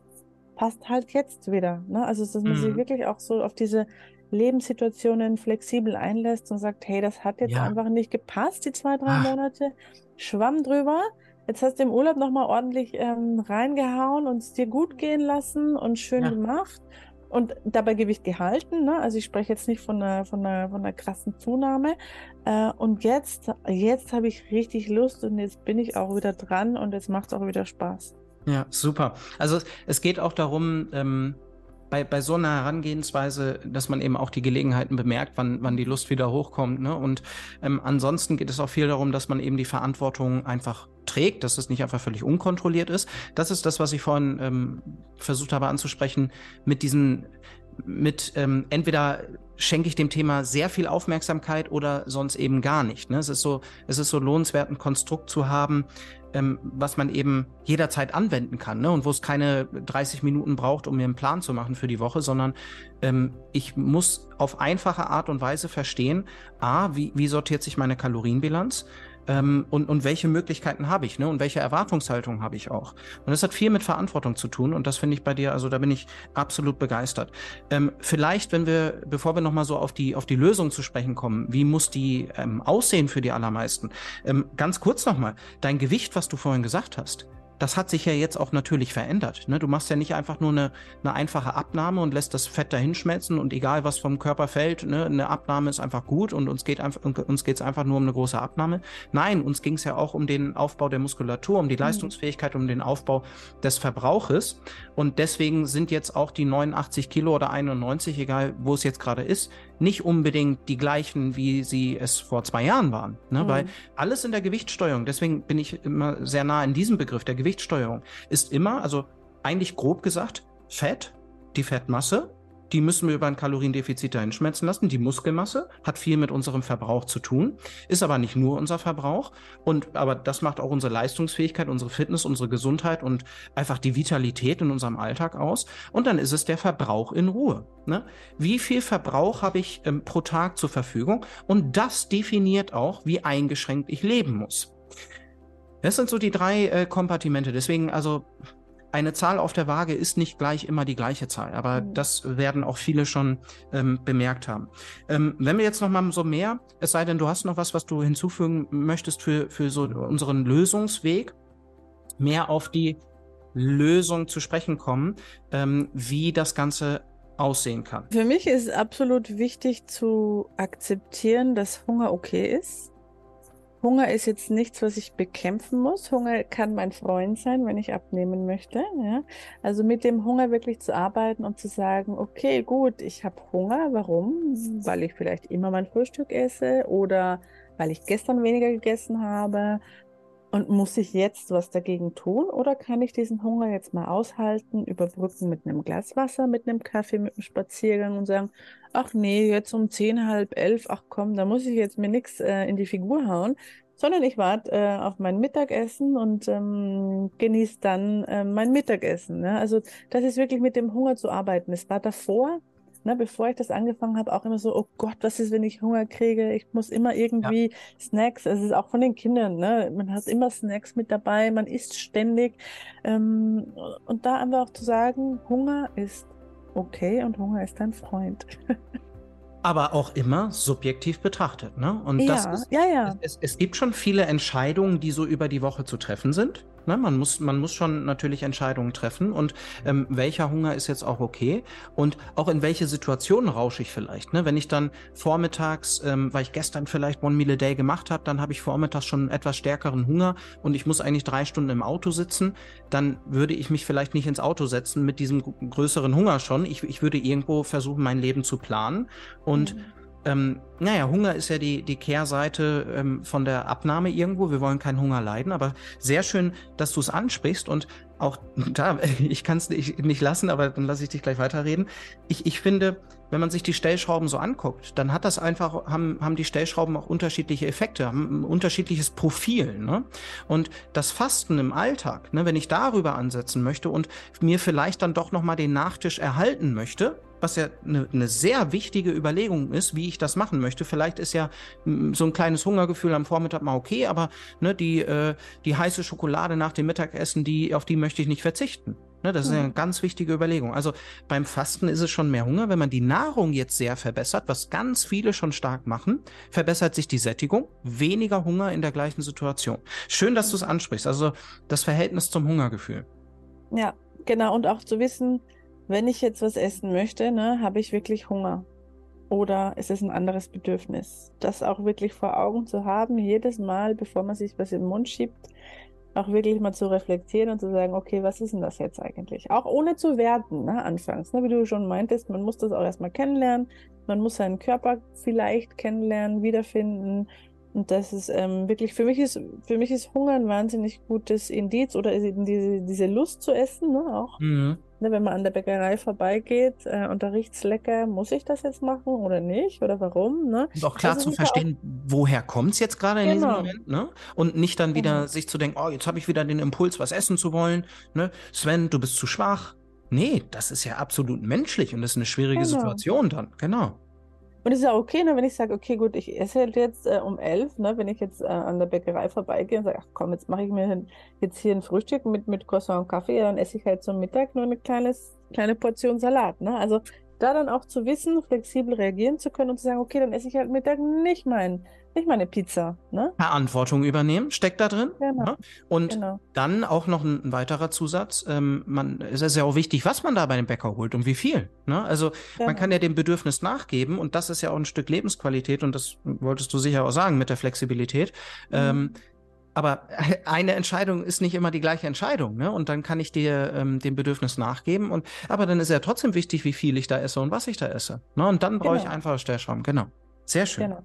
passt halt jetzt wieder. Ne? Also, dass man mhm. sich wirklich auch so auf diese Lebenssituationen flexibel einlässt und sagt, hey, das hat jetzt ja. einfach nicht gepasst, die zwei, drei Ach. Monate. Schwamm drüber. Jetzt hast du im Urlaub nochmal ordentlich ähm, reingehauen und es dir gut gehen lassen und schön ja. gemacht und dabei Gewicht gehalten. Ne? Also ich spreche jetzt nicht von einer, von einer, von einer krassen Zunahme. Äh, und jetzt, jetzt habe ich richtig Lust und jetzt bin ich auch wieder dran und jetzt macht es auch wieder Spaß. Ja, super. Also es geht auch darum, ähm, bei, bei so einer Herangehensweise, dass man eben auch die Gelegenheiten bemerkt, wann, wann die Lust wieder hochkommt. Ne? Und ähm, ansonsten geht es auch viel darum, dass man eben die Verantwortung einfach trägt, dass es nicht einfach völlig unkontrolliert ist. Das ist das, was ich vorhin ähm, versucht habe anzusprechen, mit diesen mit ähm, entweder schenke ich dem Thema sehr viel Aufmerksamkeit oder sonst eben gar nicht. Ne? Es ist so, es ist so lohnenswert, ein Konstrukt zu haben, ähm, was man eben jederzeit anwenden kann ne? und wo es keine 30 Minuten braucht, um mir einen Plan zu machen für die Woche, sondern ähm, ich muss auf einfache Art und Weise verstehen, a, wie, wie sortiert sich meine Kalorienbilanz? Ähm, und, und welche Möglichkeiten habe ich ne? und welche Erwartungshaltung habe ich auch. Und das hat viel mit Verantwortung zu tun und das finde ich bei dir, also da bin ich absolut begeistert. Ähm, vielleicht, wenn wir, bevor wir nochmal so auf die, auf die Lösung zu sprechen kommen, wie muss die ähm, aussehen für die allermeisten? Ähm, ganz kurz nochmal, dein Gewicht, was du vorhin gesagt hast, das hat sich ja jetzt auch natürlich verändert. Ne? Du machst ja nicht einfach nur eine, eine einfache Abnahme und lässt das Fett dahin schmelzen und egal was vom Körper fällt, ne? eine Abnahme ist einfach gut und uns geht einfach uns geht's einfach nur um eine große Abnahme. Nein, uns ging es ja auch um den Aufbau der Muskulatur, um die mhm. Leistungsfähigkeit, um den Aufbau des Verbrauches und deswegen sind jetzt auch die 89 Kilo oder 91, egal wo es jetzt gerade ist, nicht unbedingt die gleichen, wie sie es vor zwei Jahren waren. Ne? Mhm. Weil alles in der Gewichtssteuerung, deswegen bin ich immer sehr nah in diesem Begriff, der Gewichtssteuerung, ist immer, also eigentlich grob gesagt, Fett, die Fettmasse die müssen wir über ein Kaloriendefizit dahin schmelzen lassen. Die Muskelmasse hat viel mit unserem Verbrauch zu tun, ist aber nicht nur unser Verbrauch. Und aber das macht auch unsere Leistungsfähigkeit, unsere Fitness, unsere Gesundheit und einfach die Vitalität in unserem Alltag aus. Und dann ist es der Verbrauch in Ruhe. Ne? Wie viel Verbrauch habe ich ähm, pro Tag zur Verfügung? Und das definiert auch, wie eingeschränkt ich leben muss. Das sind so die drei äh, Kompartimente. Deswegen, also eine Zahl auf der Waage ist nicht gleich immer die gleiche Zahl, aber mhm. das werden auch viele schon ähm, bemerkt haben. Ähm, wenn wir jetzt noch mal so mehr, es sei denn, du hast noch was, was du hinzufügen möchtest für, für so unseren Lösungsweg, mehr auf die Lösung zu sprechen kommen, ähm, wie das Ganze aussehen kann. Für mich ist absolut wichtig zu akzeptieren, dass Hunger okay ist Hunger ist jetzt nichts, was ich bekämpfen muss. Hunger kann mein Freund sein, wenn ich abnehmen möchte. Ja? Also mit dem Hunger wirklich zu arbeiten und zu sagen, okay, gut, ich habe Hunger. Warum? Weil ich vielleicht immer mein Frühstück esse oder weil ich gestern weniger gegessen habe und muss ich jetzt was dagegen tun oder kann ich diesen Hunger jetzt mal aushalten, überbrücken mit einem Glas Wasser, mit einem Kaffee, mit einem Spaziergang und sagen, ach nee, jetzt um zehn, halb elf, ach komm, da muss ich jetzt mir nichts äh, in die Figur hauen, sondern ich warte äh, auf mein Mittagessen und ähm, genieße dann äh, mein Mittagessen. Ne? Also das ist wirklich mit dem Hunger zu arbeiten. Es war davor ne, bevor ich das angefangen habe, auch immer so, oh Gott, was ist, wenn ich Hunger kriege? Ich muss immer irgendwie ja. Snacks, es ist auch von den Kindern, ne? man hat immer Snacks mit dabei, man isst ständig. Ähm, und da einfach auch zu sagen, Hunger ist okay und Hunger ist dein Freund. aber auch immer subjektiv betrachtet. Ne? Und ja, das ist, ja, ja. Es, es, gibt schon viele Entscheidungen, die so über die Woche zu treffen sind. Ne? Man, muss, man muss schon natürlich Entscheidungen treffen und ähm, welcher Hunger ist jetzt auch okay und auch in welche Situationen rausche ich vielleicht. Ne? Wenn ich dann vormittags, ähm, weil ich gestern vielleicht One Meal a Day gemacht habe, dann habe ich vormittags schon einen etwas stärkeren Hunger und ich muss eigentlich drei Stunden im Auto sitzen, dann würde ich mich vielleicht nicht ins Auto setzen mit diesem größeren Hunger schon. Ich, ich würde irgendwo versuchen, mein Leben zu planen und mhm ähm, naja, Hunger ist ja die, die Kehrseite ähm, von der Abnahme irgendwo. Wir wollen keinen Hunger leiden, aber sehr schön, dass du es ansprichst und auch da, ich kann es nicht, nicht lassen, aber dann lasse ich dich gleich weiterreden. Ich, ich finde, wenn man sich die Stellschrauben so anguckt, dann hat das einfach, haben, haben die Stellschrauben auch unterschiedliche Effekte, haben ein unterschiedliches Profil. Ne? Und das Fasten im Alltag, ne, wenn ich darüber ansetzen möchte und mir vielleicht dann doch nochmal den Nachtisch erhalten möchte, was ja eine, eine sehr wichtige Überlegung ist, wie ich das machen möchte. Vielleicht ist ja so ein kleines Hungergefühl am Vormittag mal okay, aber ne, die, äh, die heiße Schokolade nach dem Mittagessen, die, auf die möchte ich nicht verzichten. Ne, das ist eine ganz wichtige Überlegung. Also beim Fasten ist es schon mehr Hunger. Wenn man die Nahrung jetzt sehr verbessert, was ganz viele schon stark machen, verbessert sich die Sättigung, weniger Hunger in der gleichen Situation. Schön, dass du es ansprichst. Also das Verhältnis zum Hungergefühl. Ja, genau. Und auch zu wissen, wenn ich jetzt was essen möchte, ne, habe ich wirklich Hunger. Oder ist es ein anderes Bedürfnis? Das auch wirklich vor Augen zu haben, jedes Mal, bevor man sich was in den Mund schiebt, auch wirklich mal zu reflektieren und zu sagen, okay, was ist denn das jetzt eigentlich? Auch ohne zu werten, ne, anfangs. Ne, wie du schon meintest, man muss das auch erstmal kennenlernen. Man muss seinen Körper vielleicht kennenlernen, wiederfinden. Und das ist ähm, wirklich, für mich ist, für mich ist Hunger ein wahnsinnig gutes Indiz oder diese, diese Lust zu essen, ne, auch. Mhm. Ne, wenn man an der Bäckerei vorbeigeht äh, und da riecht's lecker, muss ich das jetzt machen oder nicht? Oder warum? Ne? Und auch klar also zu verstehen, auch... woher kommt's jetzt gerade in genau. diesem Moment, ne? Und nicht dann wieder genau. sich zu denken, oh, jetzt habe ich wieder den Impuls, was essen zu wollen. Ne? Sven, du bist zu schwach. Nee, das ist ja absolut menschlich und das ist eine schwierige genau. Situation dann, genau. Und es ist ja okay, ne, wenn ich sage, okay, gut, ich esse halt jetzt äh, um elf, ne, wenn ich jetzt äh, an der Bäckerei vorbeigehe und sage, ach komm, jetzt mache ich mir jetzt hier ein Frühstück mit, mit Croissant und Kaffee, dann esse ich halt zum Mittag nur eine kleines, kleine Portion Salat. Ne? Also da dann auch zu wissen, flexibel reagieren zu können und zu sagen, okay, dann esse ich halt Mittag nicht mein, nicht meine Pizza. Ne? Verantwortung übernehmen, steckt da drin. Genau. Ne? Und genau. dann auch noch ein, ein weiterer Zusatz, ähm, man, es ist ja auch wichtig, was man da bei dem Bäcker holt und wie viel. Ne? Also genau. man kann ja dem Bedürfnis nachgeben und das ist ja auch ein Stück Lebensqualität und das wolltest du sicher auch sagen mit der Flexibilität. Mhm. Ähm, aber eine Entscheidung ist nicht immer die gleiche Entscheidung, ne? Und dann kann ich dir ähm, dem Bedürfnis nachgeben. Und aber dann ist ja trotzdem wichtig, wie viel ich da esse und was ich da esse. Ne? Und dann brauche genau. ich einfach Stellschrauben. Genau. Sehr schön. Genau.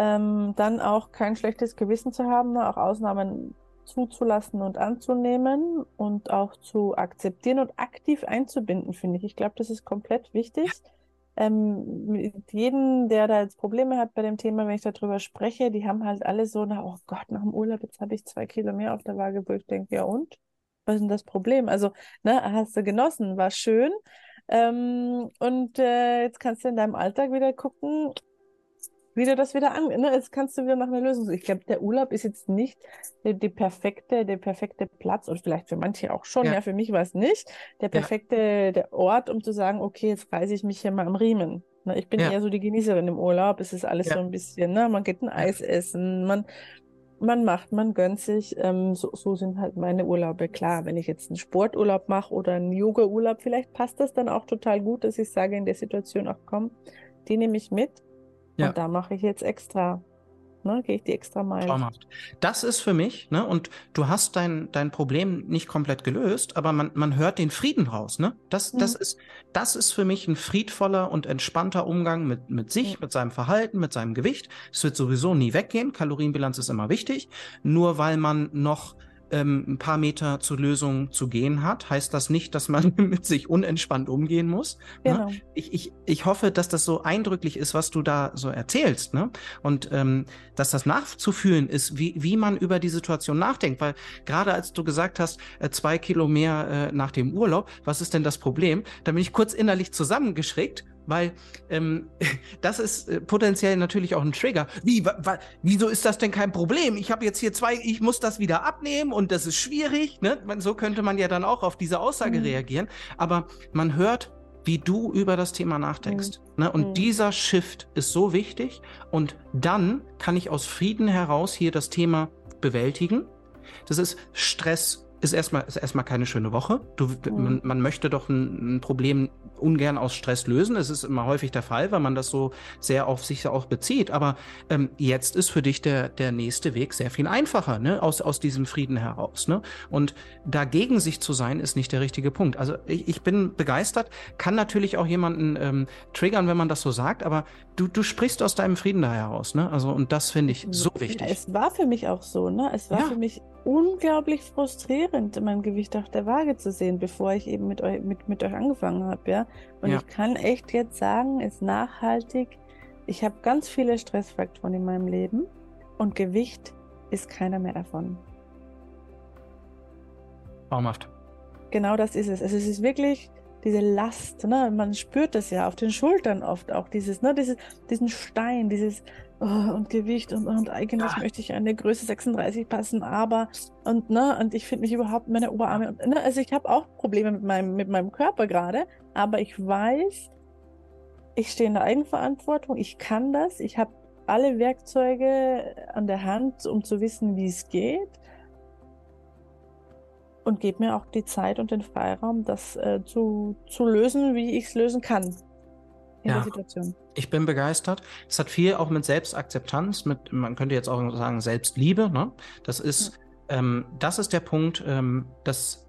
Ähm, dann auch kein schlechtes Gewissen zu haben, ne? auch Ausnahmen zuzulassen und anzunehmen und auch zu akzeptieren und aktiv einzubinden, finde ich. Ich glaube, das ist komplett wichtig. Ähm, jeden, der da jetzt Probleme hat bei dem Thema, wenn ich darüber spreche, die haben halt alle so, na, oh Gott, nach dem Urlaub, jetzt habe ich zwei Kilo mehr auf der Waage, wo ich denke, ja und? Was ist denn das Problem? Also, ne, hast du genossen, war schön. Ähm, und äh, jetzt kannst du in deinem Alltag wieder gucken, wie du das wieder an, ne, jetzt kannst du wieder nach einer Lösung. Ich glaube, der Urlaub ist jetzt nicht die, die, perfekte, der perfekte Platz und vielleicht für manche auch schon, ja, ja für mich war es nicht, der perfekte ja. der Ort, um zu sagen, okay, jetzt reiße ich mich hier mal am Riemen. Ne, ich bin ja. eher so die Genießerin im Urlaub, es ist alles so ein bisschen, ne, man geht ein Eis essen, man, man macht, man gönnt sich. Ähm, so, so sind halt meine Urlaube. Klar, wenn ich jetzt einen Sporturlaub mache oder einen Yoga-Urlaub, vielleicht passt das dann auch total gut, dass ich sage in der Situation, auch komm, die nehme ich mit. Ja. Und da mache ich jetzt extra, ne, gehe ich die extra Meile. Traumhaft. Das ist für mich, ne, und du hast dein, dein Problem nicht komplett gelöst, aber man, man hört den Frieden raus, ne? Das, mhm. das ist, das ist für mich ein friedvoller und entspannter Umgang mit, mit sich, mhm. mit seinem Verhalten, mit seinem Gewicht. Es wird sowieso nie weggehen. Kalorienbilanz ist immer wichtig. Nur weil man noch ähm, ein paar Meter zur Lösung zu gehen hat, heißt das nicht, dass man mit sich unentspannt umgehen muss. Ne? Genau. Ne? Ich, ich, ich hoffe, dass das so eindrücklich ist, was du da so erzählst. Ne? Und ähm, dass das nachzufühlen ist, wie, wie man über die Situation nachdenkt. Weil gerade als du gesagt hast, äh, zwei Kilo mehr äh, nach dem Urlaub, was ist denn das Problem? Da bin ich kurz innerlich zusammengeschrägt weil ähm, das ist äh, potenziell natürlich auch ein Trigger. Wie, wieso ist das denn kein Problem? Ich habe jetzt hier zwei, ich muss das wieder abnehmen und das ist schwierig. Ne? So könnte man ja dann auch auf diese Aussage mhm. reagieren. Aber man hört, wie du über das Thema nachdenkst. Mhm. Ne? Und mhm. dieser Shift ist so wichtig. Und dann kann ich aus Frieden heraus hier das Thema bewältigen. Das ist Stress ist erstmal, ist erstmal keine schöne Woche. Du, mhm. man, man, möchte doch ein, ein, Problem ungern aus Stress lösen. Es ist immer häufig der Fall, weil man das so sehr auf sich auch bezieht. Aber ähm, jetzt ist für dich der, der nächste Weg sehr viel einfacher, ne? aus, aus diesem Frieden heraus. Ne? Und dagegen sich zu sein, ist nicht der richtige Punkt. Also ich, ich bin begeistert, kann natürlich auch jemanden ähm, triggern, wenn man das so sagt, aber du, du sprichst aus deinem Frieden da heraus. Ne? Also, und das finde ich so wichtig. Es war für mich auch so, ne? Es war ja. für mich unglaublich frustrierend, mein Gewicht auf der Waage zu sehen, bevor ich eben mit euch, mit, mit euch angefangen habe, ja. Und ja. ich kann echt jetzt sagen, ist nachhaltig. Ich habe ganz viele Stressfaktoren in meinem Leben und Gewicht ist keiner mehr davon. Traumhaft. Genau das ist es. Also es ist wirklich diese Last, ne? man spürt das ja auf den Schultern oft auch, dieses, ne? dieses, diesen Stein, dieses und Gewicht und, und eigentlich ja. möchte ich eine Größe 36 passen, aber und ne, und ich finde mich überhaupt meine Oberarme und ne, also ich habe auch Probleme mit meinem, mit meinem Körper gerade, aber ich weiß, ich stehe in der Eigenverantwortung, ich kann das, ich habe alle Werkzeuge an der Hand, um zu wissen, wie es geht und gebe mir auch die Zeit und den Freiraum, das äh, zu, zu lösen, wie ich es lösen kann in ja, der Situation. Ich bin begeistert. Es hat viel auch mit Selbstakzeptanz, mit, man könnte jetzt auch sagen, Selbstliebe. Ne? Das ist, ja. ähm, das ist der Punkt, ähm, dass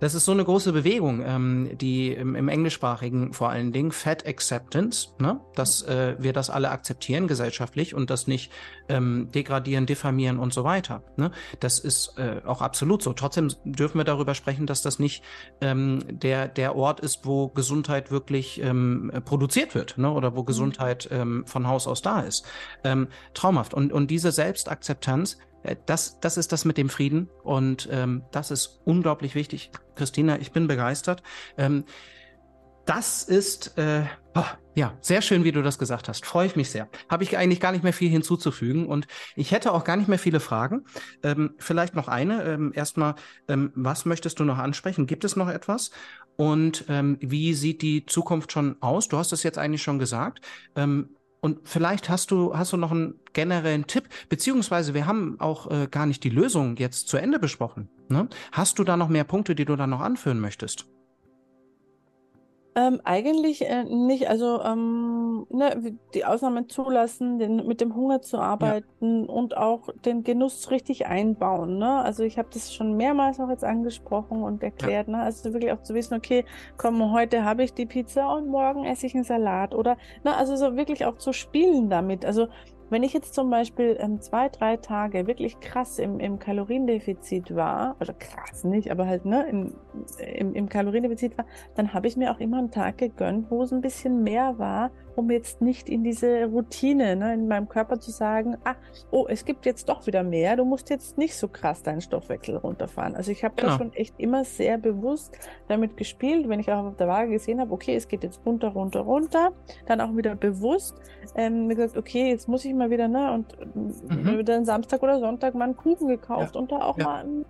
das ist so eine große Bewegung, ähm, die im, im, Englischsprachigen vor allen Dingen Fat Acceptance, ne? dass äh, wir das alle akzeptieren gesellschaftlich und das nicht ähm, degradieren, diffamieren und so weiter. Ne? Das ist äh, auch absolut so. Trotzdem dürfen wir darüber sprechen, dass das nicht ähm, der, der Ort ist, wo Gesundheit wirklich ähm, produziert wird ne? oder wo mhm. Gesundheit ähm, von Haus aus da ist. Ähm, traumhaft. Und, und diese Selbstakzeptanz, das, das ist das mit dem Frieden und ähm, das ist unglaublich wichtig. Christina, ich bin begeistert. Ähm, das ist äh, oh, ja sehr schön, wie du das gesagt hast. Freue ich mich sehr. Habe ich eigentlich gar nicht mehr viel hinzuzufügen und ich hätte auch gar nicht mehr viele Fragen. Ähm, vielleicht noch eine. Ähm, erstmal, ähm, was möchtest du noch ansprechen? Gibt es noch etwas? Und ähm, wie sieht die Zukunft schon aus? Du hast es jetzt eigentlich schon gesagt. Und vielleicht hast du, hast du noch einen generellen Tipp, beziehungsweise wir haben auch äh, gar nicht die Lösung jetzt zu Ende besprochen. Ne? Hast du da noch mehr Punkte, die du da noch anführen möchtest? Ähm, eigentlich äh, nicht. Also ähm, ne, die Ausnahmen zulassen, den, mit dem Hunger zu arbeiten ja. und auch den Genuss richtig einbauen. Ne? Also ich habe das schon mehrmals auch jetzt angesprochen und erklärt. Ja. Ne? Also wirklich auch zu wissen, okay, komm, heute habe ich die Pizza und morgen esse ich einen Salat. Oder ne, also so wirklich auch zu spielen damit. Also Wenn ich jetzt zum Beispiel ähm, zwei, drei Tage wirklich krass im, im Kaloriendefizit war, oder krass nicht, aber halt ne, im, im, im Kaloriendefizit war, dann habe ich mir auch immer einen Tag gegönnt, wo es ein bisschen mehr war, um jetzt nicht in diese Routine ne, in meinem Körper zu sagen, ah, oh, es gibt jetzt doch wieder mehr, du musst jetzt nicht so krass deinen Stoffwechsel runterfahren. Also ich habe genau. da schon echt immer sehr bewusst damit gespielt, wenn ich auch auf der Waage gesehen habe, okay, es geht jetzt runter, runter, runter, dann auch wieder bewusst ähm, gesagt, okay, jetzt muss ich mal wieder, ne, und mhm. wieder einen Samstag oder Sonntag mal einen Kuchen gekauft ja. und da auch ja. mal einen,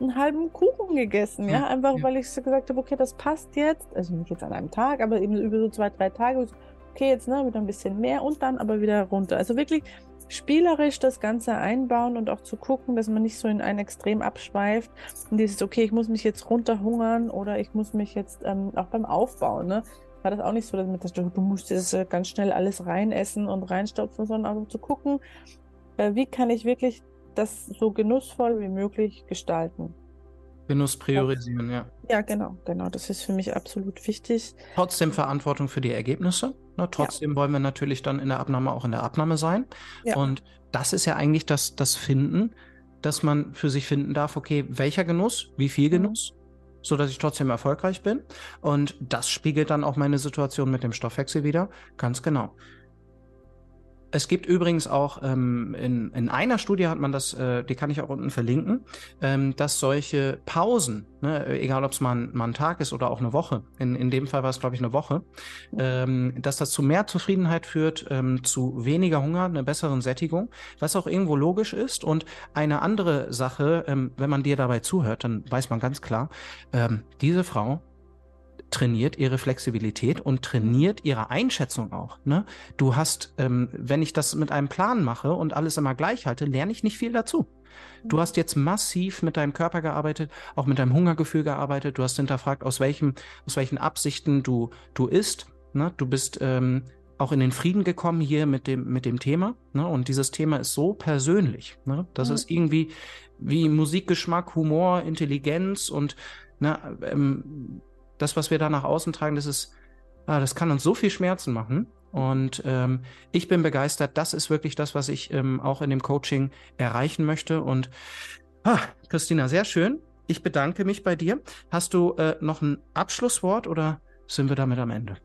einen, halben Kuchen gegessen, ja, ja? einfach weil ich so gesagt habe, okay, das passt jetzt, also nicht jetzt an einem Tag, aber eben über so zwei, drei Tage, okay, jetzt ne, wieder ein bisschen mehr und dann aber wieder runter. Also wirklich spielerisch das Ganze einbauen und auch zu gucken, dass man nicht so in ein Extrem abschweift und dieses, okay, ich muss mich jetzt runterhungern oder ich muss mich jetzt ähm, auch beim Aufbauen, ne? war das auch nicht so, dass du, du musst jetzt äh, ganz schnell alles reinessen und reinstopfen, sondern auch zu gucken, äh, wie kann ich wirklich das so genussvoll wie möglich gestalten. Genuss priorisieren, ja. Ja, genau, genau. Das ist für mich absolut wichtig. Trotzdem Verantwortung für die Ergebnisse. Ne? Trotzdem ja. wollen wir natürlich dann in der Abnahme auch in der Abnahme sein. Ja. Und das ist ja eigentlich das, das Finden, dass man für sich finden darf, okay, welcher Genuss, wie viel mhm. Genuss, so dass ich trotzdem erfolgreich bin. Und das spiegelt dann auch meine Situation mit dem Stoffwechsel wieder. Ganz genau. Es gibt übrigens auch ähm, in, in einer Studie hat man das, äh, die kann ich auch unten verlinken, ähm, dass solche Pausen, ne, egal ob es mal, mal ein Tag ist oder auch eine Woche, in, in dem Fall war es glaube ich eine Woche, ähm, dass das zu mehr Zufriedenheit führt, ähm, zu weniger Hunger, einer besseren Sättigung, was auch irgendwo logisch ist. Und eine andere Sache, ähm, wenn man dir dabei zuhört, dann weiß man ganz klar, ähm, diese Frau trainiert ihre Flexibilität und trainiert ihre Einschätzung auch. Ne? Du hast, ähm, wenn ich das mit einem Plan mache und alles immer gleich halte, lerne ich nicht viel dazu. Du mhm. hast jetzt massiv mit deinem Körper gearbeitet, auch mit deinem Hungergefühl gearbeitet. Du hast hinterfragt, aus welchem, aus welchen Absichten du, du isst. Ne? Du bist ähm, auch in den Frieden gekommen hier mit dem, mit dem Thema. Ne? Und dieses Thema ist so persönlich. Ne? Das mhm. ist irgendwie wie Musikgeschmack, Humor, Intelligenz und ne, ähm, das, was wir da nach außen tragen, das ist, ah, das kann uns so viel Schmerzen machen. Und ähm, ich bin begeistert. Das ist wirklich das, was ich ähm, auch in dem Coaching erreichen möchte. Und ah, Christina, sehr schön. Ich bedanke mich bei dir. Hast du äh, noch ein Abschlusswort oder sind wir damit am Ende?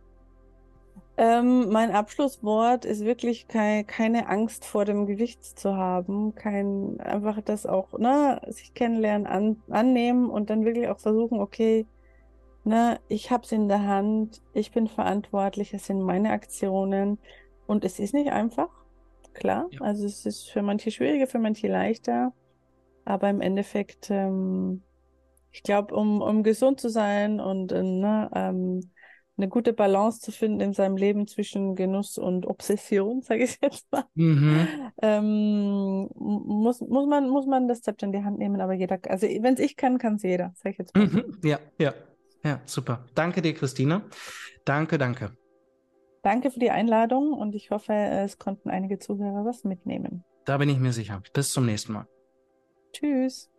Ähm, mein Abschlusswort ist wirklich kei keine Angst vor dem Gewicht zu haben, kein einfach das auch, ne, sich kennenlernen, an annehmen und dann wirklich auch versuchen, okay, ne, ich habe es in der Hand, ich bin verantwortlich, es sind meine Aktionen und es ist nicht einfach, klar. Ja. Also es ist für manche schwieriger, für manche leichter, aber im Endeffekt, ähm, ich glaube, um, um gesund zu sein und äh, ne, ähm, eine gute Balance zu finden in seinem Leben zwischen Genuss und Obsession, sage ich jetzt mal, mhm. ähm, muss, muss, man, muss man das Zepter in die Hand nehmen, aber jeder, also wenn es ich kann, kann es jeder, sage ich jetzt mal. Mhm. Ja, ja. Ja, super. Danke dir, Christina. Danke, danke. Danke für die Einladung und ich hoffe, es konnten einige Zuhörer was mitnehmen. Da bin ich mir sicher. Bis zum nächsten Mal. Tschüss.